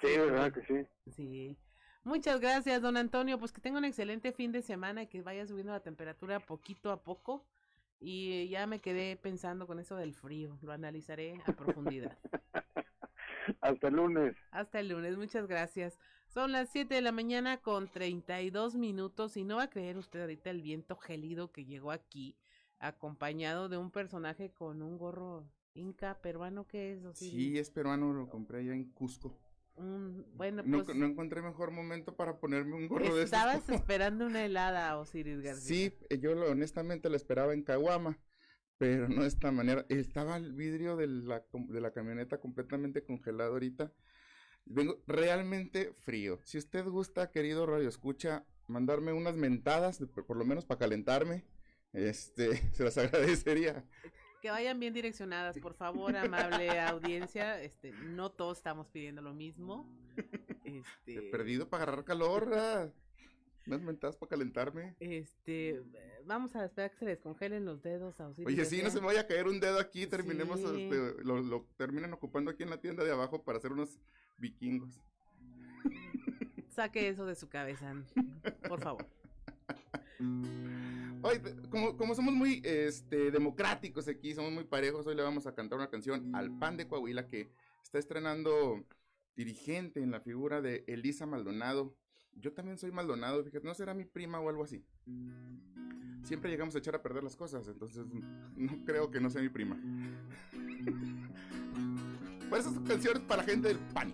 Sí, verdad que sí. Sí. Muchas gracias, don Antonio. Pues que tenga un excelente fin de semana y que vaya subiendo la temperatura poquito a poco. Y ya me quedé pensando con eso del frío. Lo analizaré a profundidad. Hasta el lunes. Hasta el lunes, muchas gracias. Son las 7 de la mañana con 32 minutos y no va a creer usted ahorita el viento gélido que llegó aquí, acompañado de un personaje con un gorro Inca peruano que es, Osiris? Sí, es peruano, lo compré allá en Cusco. bueno, no, pues no, encontré mejor momento para ponerme un gorro de Estabas esperando una helada, Osiris García. Sí, eh, yo lo, honestamente la esperaba en Caguama, pero no de esta manera. Estaba el vidrio de la, de la camioneta completamente congelado ahorita. Vengo realmente frío. Si usted gusta, querido Radio Escucha, mandarme unas mentadas, por lo menos para calentarme, este, se las agradecería que vayan bien direccionadas, por favor, amable audiencia. Este, no todos estamos pidiendo lo mismo. Este, He perdido para agarrar calor. Ah. Unas mentadas para calentarme. Este, vamos a esperar que se les congelen los dedos a Oye, sí, no se me vaya a caer un dedo aquí, terminemos, este, lo, lo terminan ocupando aquí en la tienda de abajo para hacer unos vikingos. Saque eso de su cabeza, por favor. Hoy, como, como, somos muy este, democráticos aquí, somos muy parejos, hoy le vamos a cantar una canción al PAN de Coahuila que está estrenando dirigente en la figura de Elisa Maldonado. Yo también soy Maldonado, fíjate, no será mi prima o algo así. Siempre llegamos a echar a perder las cosas, entonces no creo que no sea mi prima. Por esas canciones para gente del PAN.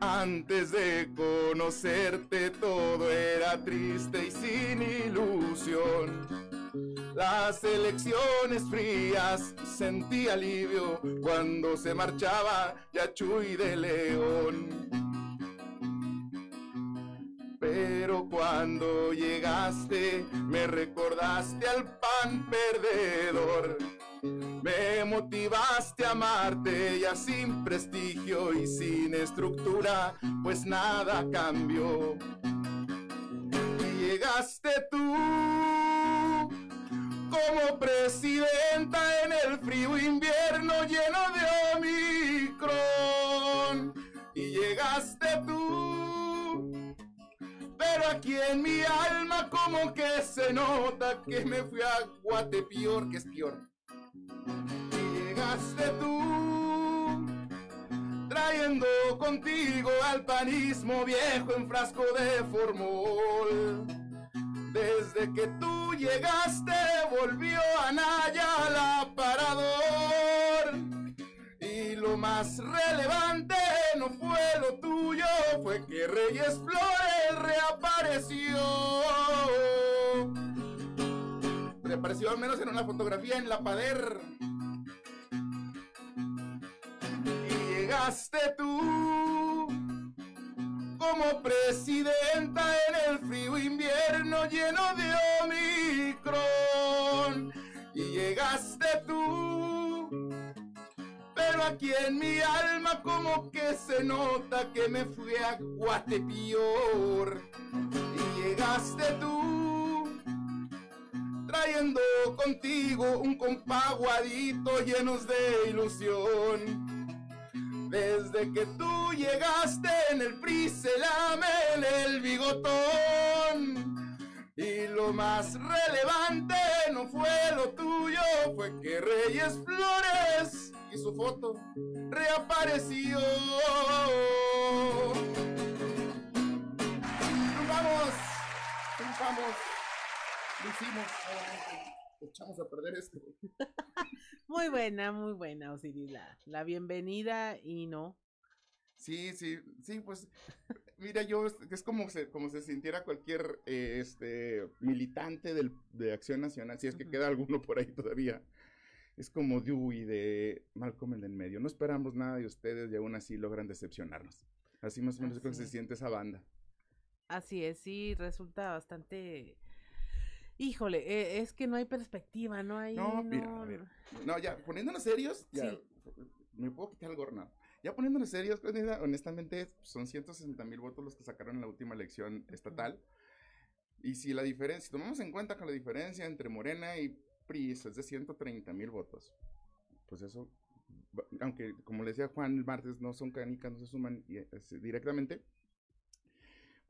Antes de conocerte todo era triste y sin ilusión. Las elecciones frías sentí alivio cuando se marchaba Yachuy de León. Pero cuando llegaste me recordaste al pan perdedor me motivaste a amarte ya sin prestigio y sin estructura, pues nada cambió. Y llegaste tú como presidenta en el frío invierno lleno de Omicron. Y llegaste tú, pero aquí en mi alma como que se nota que me fui a Guatepeor, que es peor llegaste tú, trayendo contigo al panismo viejo en frasco de formol. Desde que tú llegaste volvió a Naya al aparador. Y lo más relevante no fue lo tuyo, fue que Reyes Flores reapareció reapareció al menos en una fotografía en la pader. Llegaste tú como presidenta en el frío invierno lleno de Omicron. Y llegaste tú, pero aquí en mi alma como que se nota que me fui a Guatepior. Y llegaste tú trayendo contigo un compaguadito llenos de ilusión. Desde que tú llegaste en el PRI se en el bigotón. Y lo más relevante no fue lo tuyo, fue que Reyes Flores y su foto reapareció. vamos, vamos lo hicimos, echamos a perder esto. Muy buena, muy buena, Osiris, la, bienvenida y no. Sí, sí, sí, pues mira, yo es como se, como se sintiera cualquier eh, este militante del, de Acción Nacional, si es que queda alguno por ahí todavía. Es como Dewey de Malcolm en el medio. No esperamos nada de ustedes y aún así logran decepcionarnos. Así más o menos es como se siente esa banda. Así es, sí, resulta bastante Híjole, eh, es que no hay perspectiva, no hay. No, mira, no, no ya, poniéndonos serios, ya. Me puedo quitar el gornado. Ya poniéndonos serios, pues, honestamente, son 160 mil votos los que sacaron en la última elección estatal. Y si la diferencia, si tomamos en cuenta que la diferencia entre Morena y PRI es de 130 mil votos, pues eso, aunque como le decía Juan el martes, no son canicas, no se suman directamente,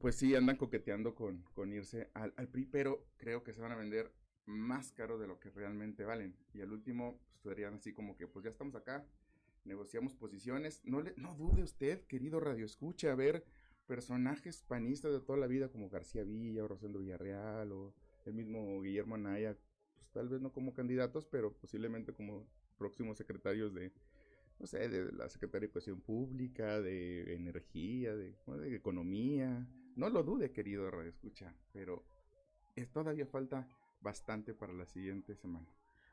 pues sí andan coqueteando con, con irse al, al, PRI, pero creo que se van a vender más caro de lo que realmente valen. Y al último, pues serían así como que, pues ya estamos acá, negociamos posiciones. No, le, no dude usted, querido Radio Escucha, a ver personajes panistas de toda la vida como García Villa o Rosendo Villarreal o el mismo Guillermo Anaya, pues tal vez no como candidatos, pero posiblemente como próximos secretarios de, no sé, de la Secretaría de Educación Pública, de Energía, de, Economía. No lo dude, querido Radio Escucha, pero es, todavía falta bastante para la siguiente semana.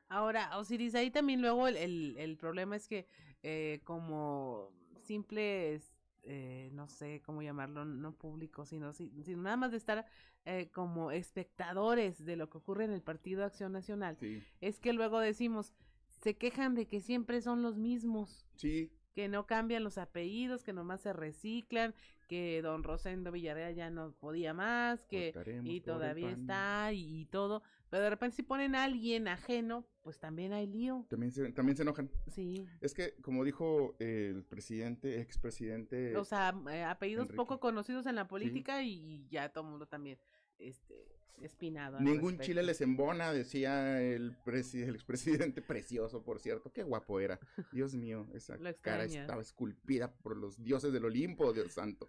Ahora, Osiris, ahí también luego el, el, el problema es que eh, como simples, eh, no sé cómo llamarlo, no público, sino, si- sino nada más de estar eh, como espectadores de lo que ocurre en el Partido Acción Nacional, Sí. es que luego decimos, se quejan de que siempre son los mismos. Sí. Que no cambian los apellidos, que nomás se reciclan, que don Rosendo Villarreal ya no podía más, que Votaremos y todavía está y, y todo, pero de repente si ponen a alguien ajeno, pues también hay lío. También se, también se enojan. Sí. Es que, como dijo el presidente, expresidente. O sea, eh, apellidos Enrique. poco conocidos en la política y, y ya todo el mundo también este espinado. Ningún respecto. chile les embona, decía el, el expresidente precioso, por cierto. Qué guapo era. Dios mío, esa cara estaba esculpida por los dioses del Olimpo, Dios santo.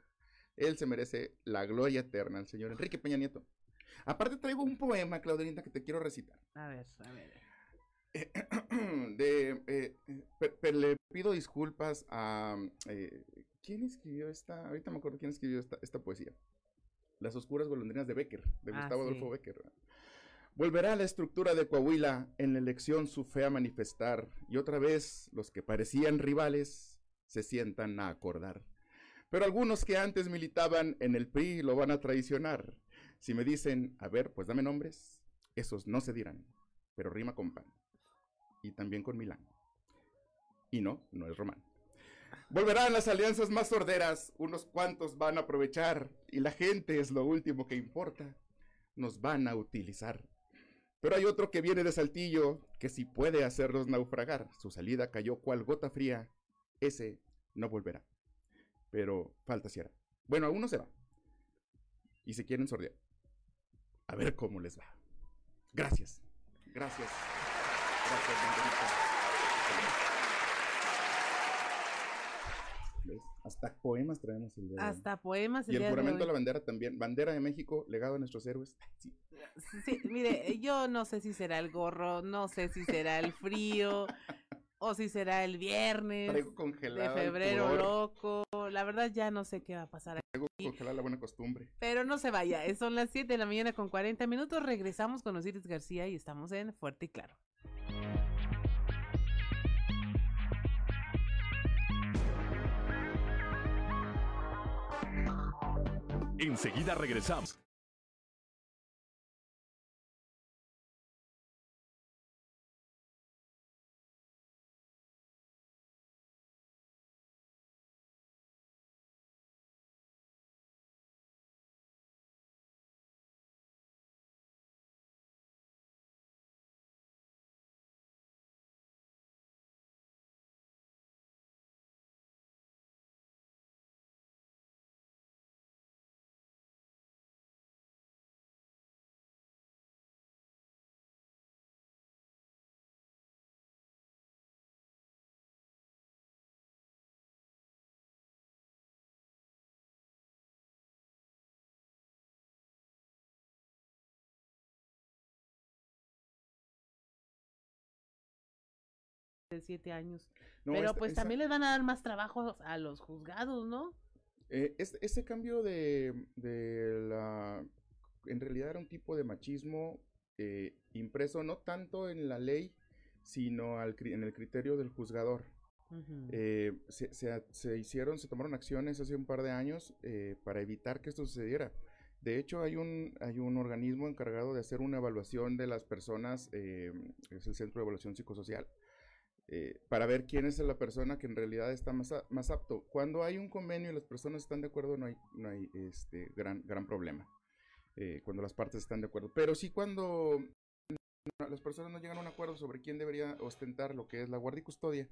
Él se merece la gloria eterna, el señor Enrique Peña Nieto. Aparte traigo un poema, Claudelita, que te quiero recitar. A ver, a ver. de, eh, le pido disculpas a... eh, ¿Quién escribió esta? Ahorita me acuerdo quién escribió esta, esta poesía. Las oscuras golondrinas de Becker, de Ah, Gustavo sí. Adolfo Becker. Volverá la estructura de Coahuila en la elección su fe a manifestar, y otra vez los que parecían rivales se sientan a acordar. Pero algunos que antes militaban en el PRI lo van a traicionar. Si me dicen, a ver, pues dame nombres, esos no se dirán, pero rima con pan. Y también con Milán. Y no, no es Román. Volverán las alianzas más sorderas, unos cuantos van a aprovechar, y la gente es lo último que importa, nos van a utilizar. Pero hay otro que viene de Saltillo, que si puede hacerlos naufragar, su salida cayó cual gota fría, ese no volverá. Pero falta si hará. Bueno, aún no se va. Y se quieren sordear. A ver cómo les va. Gracias. Gracias. Gracias. ¿Ves? Hasta poemas traemos el día de hoy. Hasta poemas el Y el día de juramento a hoy. la bandera también. Bandera de México, legado a nuestros héroes. Sí. Sí, mire, yo no sé si será el gorro, no sé si será el frío, o si será el viernes de febrero loco. La verdad ya no sé qué va a pasar Traigo congelada la buena costumbre. Pero no se vaya, eh, son las 7 de la mañana con 40 minutos. Regresamos con Osiris García y estamos en Fuerte y Claro. Enseguida regresamos. De 7 años. No, Pero esta- pues esa- también les van a dar más trabajo a los juzgados, ¿no? Eh, este- ese cambio de, de la... En realidad era un tipo de machismo eh, impreso no tanto en la ley, sino al, en el criterio del juzgador. Eh, se, se- se hicieron, se tomaron acciones hace un par de años eh, para evitar que esto sucediera. De hecho, hay un, hay un organismo encargado de hacer una evaluación de las personas, eh, es el Centro de Evaluación Psicosocial, eh, para ver quién es la persona que en realidad está más, a- más apto. Cuando hay un convenio y las personas están de acuerdo, no hay, no hay este, gran, gran problema. eh, cuando las partes están de acuerdo. Pero sí cuando las personas no llegan a un acuerdo sobre quién debería ostentar lo que es la guardia y custodia,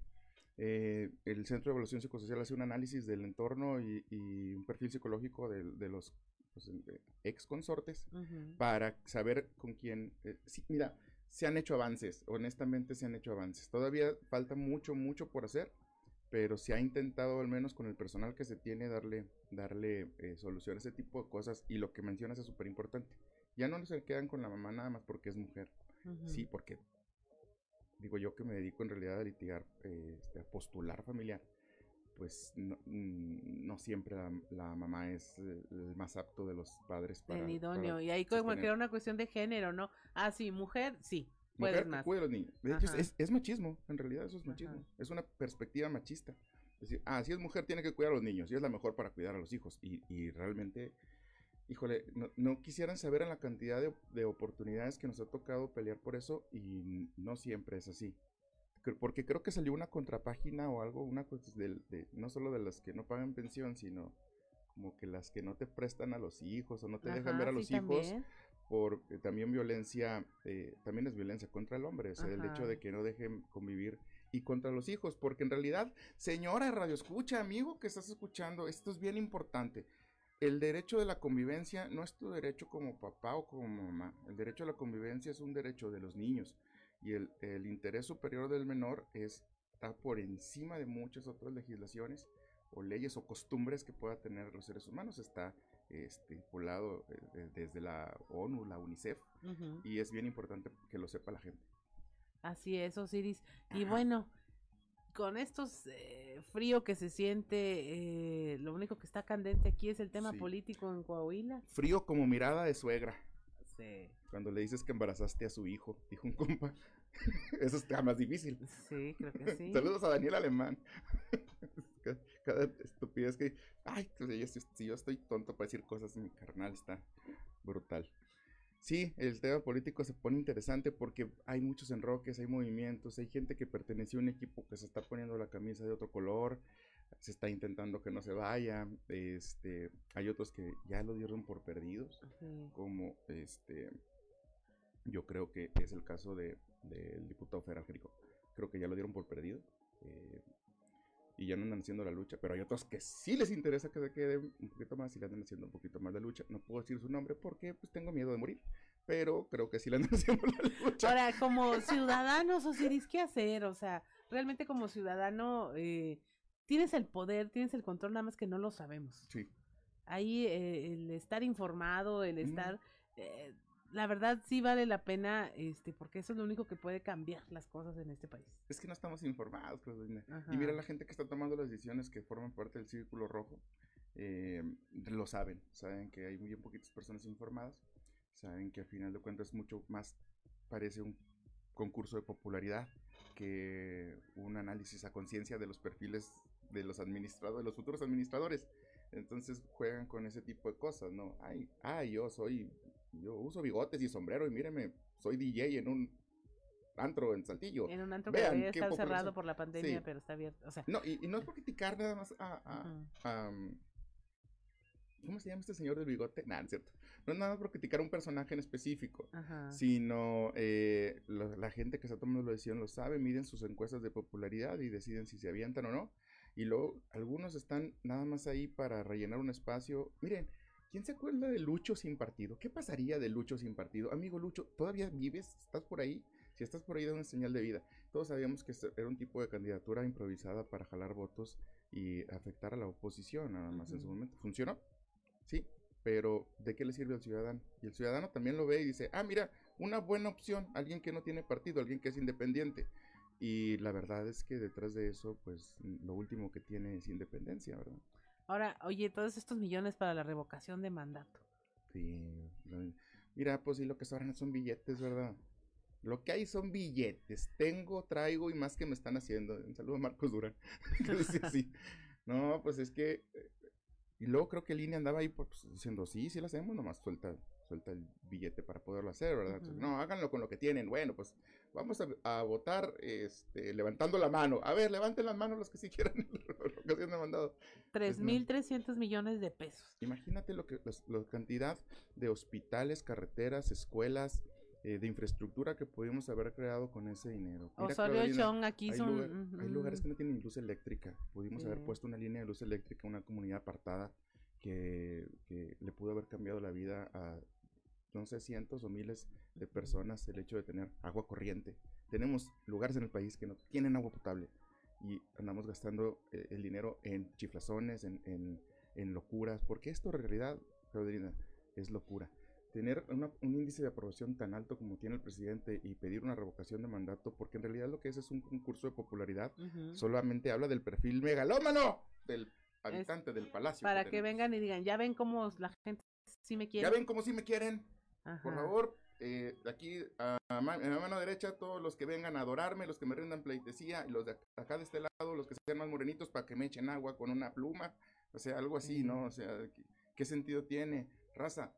eh, el Centro de Evaluación Psicosocial hace un análisis del entorno y, y un perfil psicológico de, de los pues, ex consortes Ujú. para saber con quién. eh, sí, mira, se han hecho avances, honestamente se han hecho avances. Todavía falta mucho, mucho por hacer, pero se ha intentado al menos con el personal que se tiene darle, darle eh, solución a ese tipo de cosas y lo que mencionas es súper importante. Ya no se quedan con la mamá nada más porque es mujer, sí, porque digo yo que me dedico en realidad a litigar, eh, este, a postular familiar, pues no, mm, no siempre la, la mamá es eh, el más apto de los padres para... El idóneo. para Y ahí como que sostener. era una cuestión de género, ¿no? Ah, sí, mujer, sí. Mujer Puedes más. cuide a los niños. De hecho, es, es- machismo, en realidad eso es machismo. Es una perspectiva machista. Es decir, ah, si es mujer tiene que cuidar a los niños y es la mejor para cuidar a los hijos. Y, y realmente, híjole, no, no quisieran saber en la cantidad de, de oportunidades que nos ha tocado pelear por eso y no siempre es así. Porque creo que salió una contrapágina o algo, una cosa del- de, no solo de las que no pagan pensión, sino como que las que no te prestan a los hijos o no te dejan ver a sí, los hijos también. por eh, también violencia, eh, también es violencia contra el hombre, o sea, el hecho de que no dejen convivir y contra los hijos, porque en realidad, señora radio escucha, amigo que estás escuchando, esto es bien importante. El derecho de la convivencia no es tu derecho como papá o como mamá. El derecho a la convivencia es un derecho de los niños. Y el, el interés superior del menor es, está por encima de muchas otras legislaciones o leyes o costumbres que pueda tener los seres humanos. Está este, eh, de- desde la ONU, la UNICEF, y es bien importante que lo sepa la gente. Así es, Osiris. Y bueno, con estos eh, frío que se siente, eh, lo único que está candente aquí es el tema Sí. político en Coahuila. Frío como mirada de suegra. Sí. Cuando le dices que embarazaste a su hijo, dijo un compa. Eso está más difícil. Sí, creo que sí. Saludos a Daniel Alemán. Cada- Cada estupidez que. Ay, pues, si, si yo estoy tonto para decir cosas, mi carnal está brutal. Sí, el tema político se pone interesante porque hay muchos enroques, hay movimientos, hay gente que perteneció a un equipo que se está poniendo la camisa de otro color, se está intentando que no se vaya, este, hay otros que ya lo dieron por perdidos, como este, yo creo que es el caso de, del diputado federal Jerico. Creo que ya lo dieron por perdido. eh, y ya no andan haciendo la lucha, pero hay otros que sí les interesa que se quede un poquito más y le andan haciendo un poquito más la lucha. No puedo decir su nombre porque pues tengo miedo de morir, pero creo que sí le andan haciendo la lucha. Ahora, como ciudadanos, Osiris, ¿qué hacer? O sea, realmente como ciudadano, eh, tienes el poder, tienes el control, nada más que no lo sabemos. Sí. Ahí eh, el estar informado, el estar... eh, la verdad sí vale la pena, este, porque eso es lo único que puede cambiar las cosas en este país. Es que no estamos informados, Claudina. Ajá. Y mira, la gente que está tomando las decisiones que forman parte del círculo rojo, eh, lo saben. Saben que hay muy poquitas personas informadas. Saben que al final de cuentas mucho más parece un concurso de popularidad que un análisis a conciencia de los perfiles de los administradores, de los futuros administradores. Entonces juegan con ese tipo de cosas, ¿no? Ay, ay, yo soy, yo uso bigotes y sombrero y míreme, soy DJ en un antro en Saltillo. En un antro que debería estar cerrado por la pandemia, Sí. pero está abierto. O sea, No, y, y no es por criticar nada más a... a- a, um, ¿Cómo se llama este señor del bigote? No es cierto. No es nada más por criticar a un personaje en específico, Ajá. sino eh, lo- la gente que está tomando la decisión lo sabe, miden sus encuestas de popularidad y deciden si se avientan o no. Y luego algunos están nada más ahí para rellenar un espacio. Miren, ¿quién se acuerda de Lucho sin partido? ¿Qué pasaría de Lucho sin partido? Amigo Lucho, ¿todavía vives? ¿Estás por ahí? Si estás por ahí, da una señal de vida. Todos sabíamos que era un tipo de candidatura improvisada para jalar votos y afectar a la oposición, nada más en su momento. ¿Funcionó? Sí, pero ¿de qué le sirve al ciudadano? Y el ciudadano también lo ve y dice, ah, mira, una buena opción, alguien que no tiene partido, alguien que es independiente. Y la verdad es que detrás de eso, pues lo último que tiene es independencia, ¿verdad? ahora, oye, todos estos millones para la revocación de mandato. Sí. Mira, pues sí, lo que sobran son billetes, ¿verdad? Lo que hay son billetes. Tengo, traigo y más que me están haciendo. Un saludo a Marcos Durán. No, pues es que. eh, Y luego creo que Línea andaba ahí pues, diciendo, sí, sí lo hacemos, nomás suelta, suelta el billete para poderlo hacer, ¿verdad? Entonces, no, háganlo con lo que tienen. Bueno, pues vamos a, a votar este, levantando la mano. A ver, levanten las manos los que sí quieran lo que se han mandado. Pues no. 3.300 millones de pesos. Imagínate lo que los- la cantidad de hospitales, carreteras, escuelas, eh, de infraestructura que pudimos haber creado con ese dinero. Osorio Claudelina, Chong aquí hay, son- lugar- hay lugares que no tienen luz eléctrica. Pudimos haber puesto una línea de luz eléctrica en una comunidad apartada que, que le pudo haber cambiado la vida a no sé, cientos o miles de personas el hecho de tener agua corriente. Tenemos lugares en el país que no tienen agua potable y andamos gastando eh, el dinero en chiflazones, en, en, en locuras, porque esto en realidad, Claudelina, es locura. tener una- un índice de aprobación tan alto como tiene el presidente y pedir una revocación de mandato, porque en realidad lo que es es un concurso de popularidad, solamente habla del perfil megalómano del habitante del palacio. Para que tenemos. vengan y digan, ya ven cómo la gente sí me quiere. Ya ven como si me quieren. Por favor, eh, aquí a, a la mano derecha, todos los que vengan a adorarme, los que me rindan pleitesía, y los de ac- acá de este lado, los que sean más morenitos, para que me echen agua con una pluma. O sea, algo así, ¿no? O sea, ¿qué, qué sentido tiene? Raza,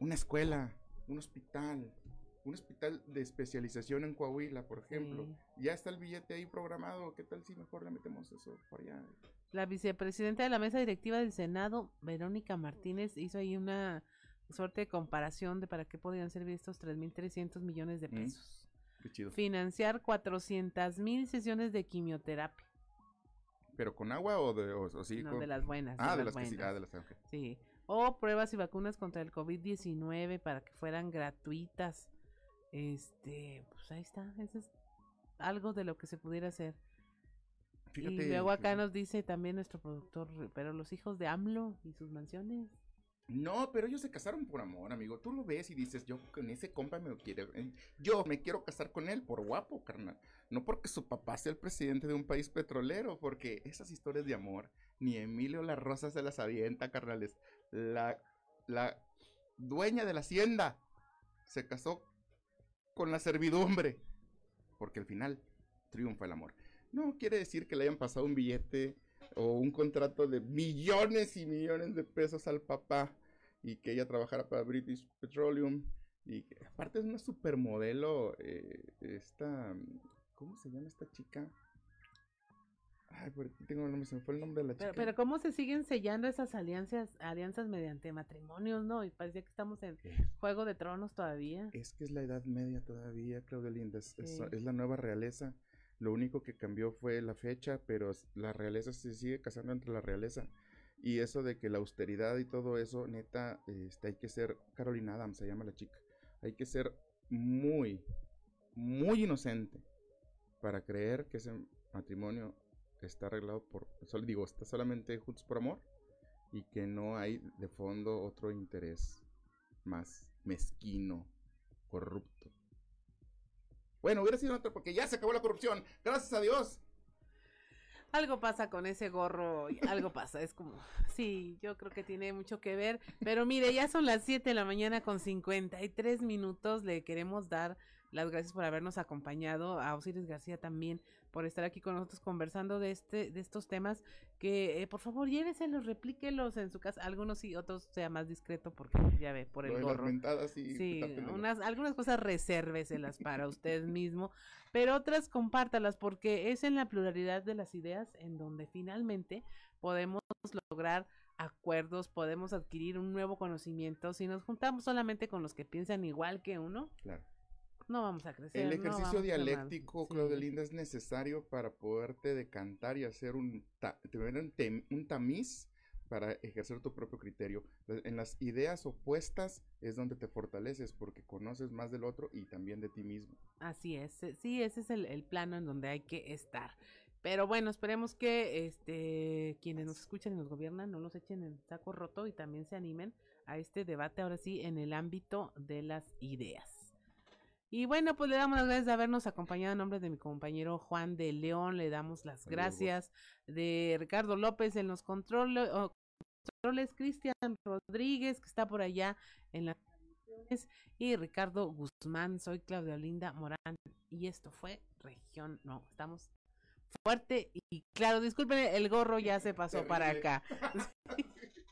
una escuela, un hospital, un hospital de especialización en Coahuila, por ejemplo. Ya está el billete ahí programado. ¿Qué tal si mejor le metemos eso por allá? La vicepresidenta de la mesa directiva del Senado, Verónica Martínez, hizo ahí una suerte de comparación de para qué podían servir estos 3.300 millones de Mm, pesos. Qué chido. Financiar 400 mil sesiones de quimioterapia. ¿Pero con agua o de o, o sí? No, con- de las buenas, de Ah, de las que sí, ah, de las ok. Sí. O pruebas y vacunas contra el COVID-19 para que fueran gratuitas. Este, pues ahí está. Eso es algo de lo que se pudiera hacer. Fíjate y luego acá nos dice también nuestro productor, pero los hijos de AMLO y sus mansiones. No, pero ellos se casaron por amor, amigo. Tú lo ves y dices, yo con ese compa me quiero. eh, Yo me quiero casar con él por guapo, carnal. No porque su papá sea el presidente de un país petrolero, porque esas historias de amor, ni Emilio La Rosa se las avienta, carnales. La, la dueña de la hacienda se casó con la servidumbre, porque al final triunfa el amor. No quiere decir que le hayan pasado un billete o un contrato de millones y millones de pesos al papá y que ella trabajara para British Petroleum y que aparte es una supermodelo eh, esta ¿cómo se llama esta chica? Ay, por aquí tengo el nombre, se me fue el nombre de la chica. Pero, cómo se siguen sellando esas alianzas, alianzas mediante matrimonios, ¿no? Y parecía que estamos en Juego de Tronos todavía. Es que es la Edad Media todavía, Claudia Linda. Es, es- es la nueva realeza. Lo único que cambió fue la fecha, pero la realeza se sigue casando entre la realeza. Y eso de que la austeridad y todo eso, neta, este, hay que ser, Carolina Adams se llama la chica, hay que ser muy, muy inocente para creer que ese matrimonio está arreglado por, digo, está solamente juntos por amor y que no hay de fondo otro interés más mezquino, corrupto. Bueno, hubiera sido otro porque ya se acabó la corrupción. Gracias a Dios. Algo pasa con ese gorro, algo pasa, es como, sí, yo creo que tiene mucho que ver, pero mire, ya son las 7 de la mañana con 53 minutos, le queremos dar las gracias por habernos acompañado, a Osiris García también por estar aquí con nosotros conversando de este de estos temas que eh, por favor lléveselos, replíquelos en su casa, algunos sí, otros sea más discreto porque ya ve por el gorro. Sí, quitártelo. unas, algunas cosas resérveselas para usted mismo, pero otras compártalas porque es en la pluralidad de las ideas en donde finalmente podemos lograr acuerdos, podemos adquirir un nuevo conocimiento. Si nos juntamos solamente con los que piensan igual que uno, Claro. No vamos a crecer. El ejercicio dialéctico, Claudia Linda, es necesario para poderte decantar y hacer un, ta- un, un tamiz para ejercer tu propio criterio. En las ideas opuestas es donde te fortaleces porque conoces más del otro y también de ti mismo. Así es, eh, sí, ese es el, el plano en donde hay que estar. Pero bueno, esperemos que este quienes nos escuchan y nos gobiernan no los echen en saco roto y también se animen a este debate ahora sí en el ámbito de las ideas. Y bueno, pues le damos las gracias de habernos acompañado en nombre de mi compañero Juan de León, le damos las Saludos. gracias de Ricardo López en los controles, Cristian Rodríguez que está por allá en las y Ricardo Guzmán, soy Claudia Olinda Morán y esto fue Región, no, estamos fuerte y claro, disculpen, el gorro ya se pasó para acá.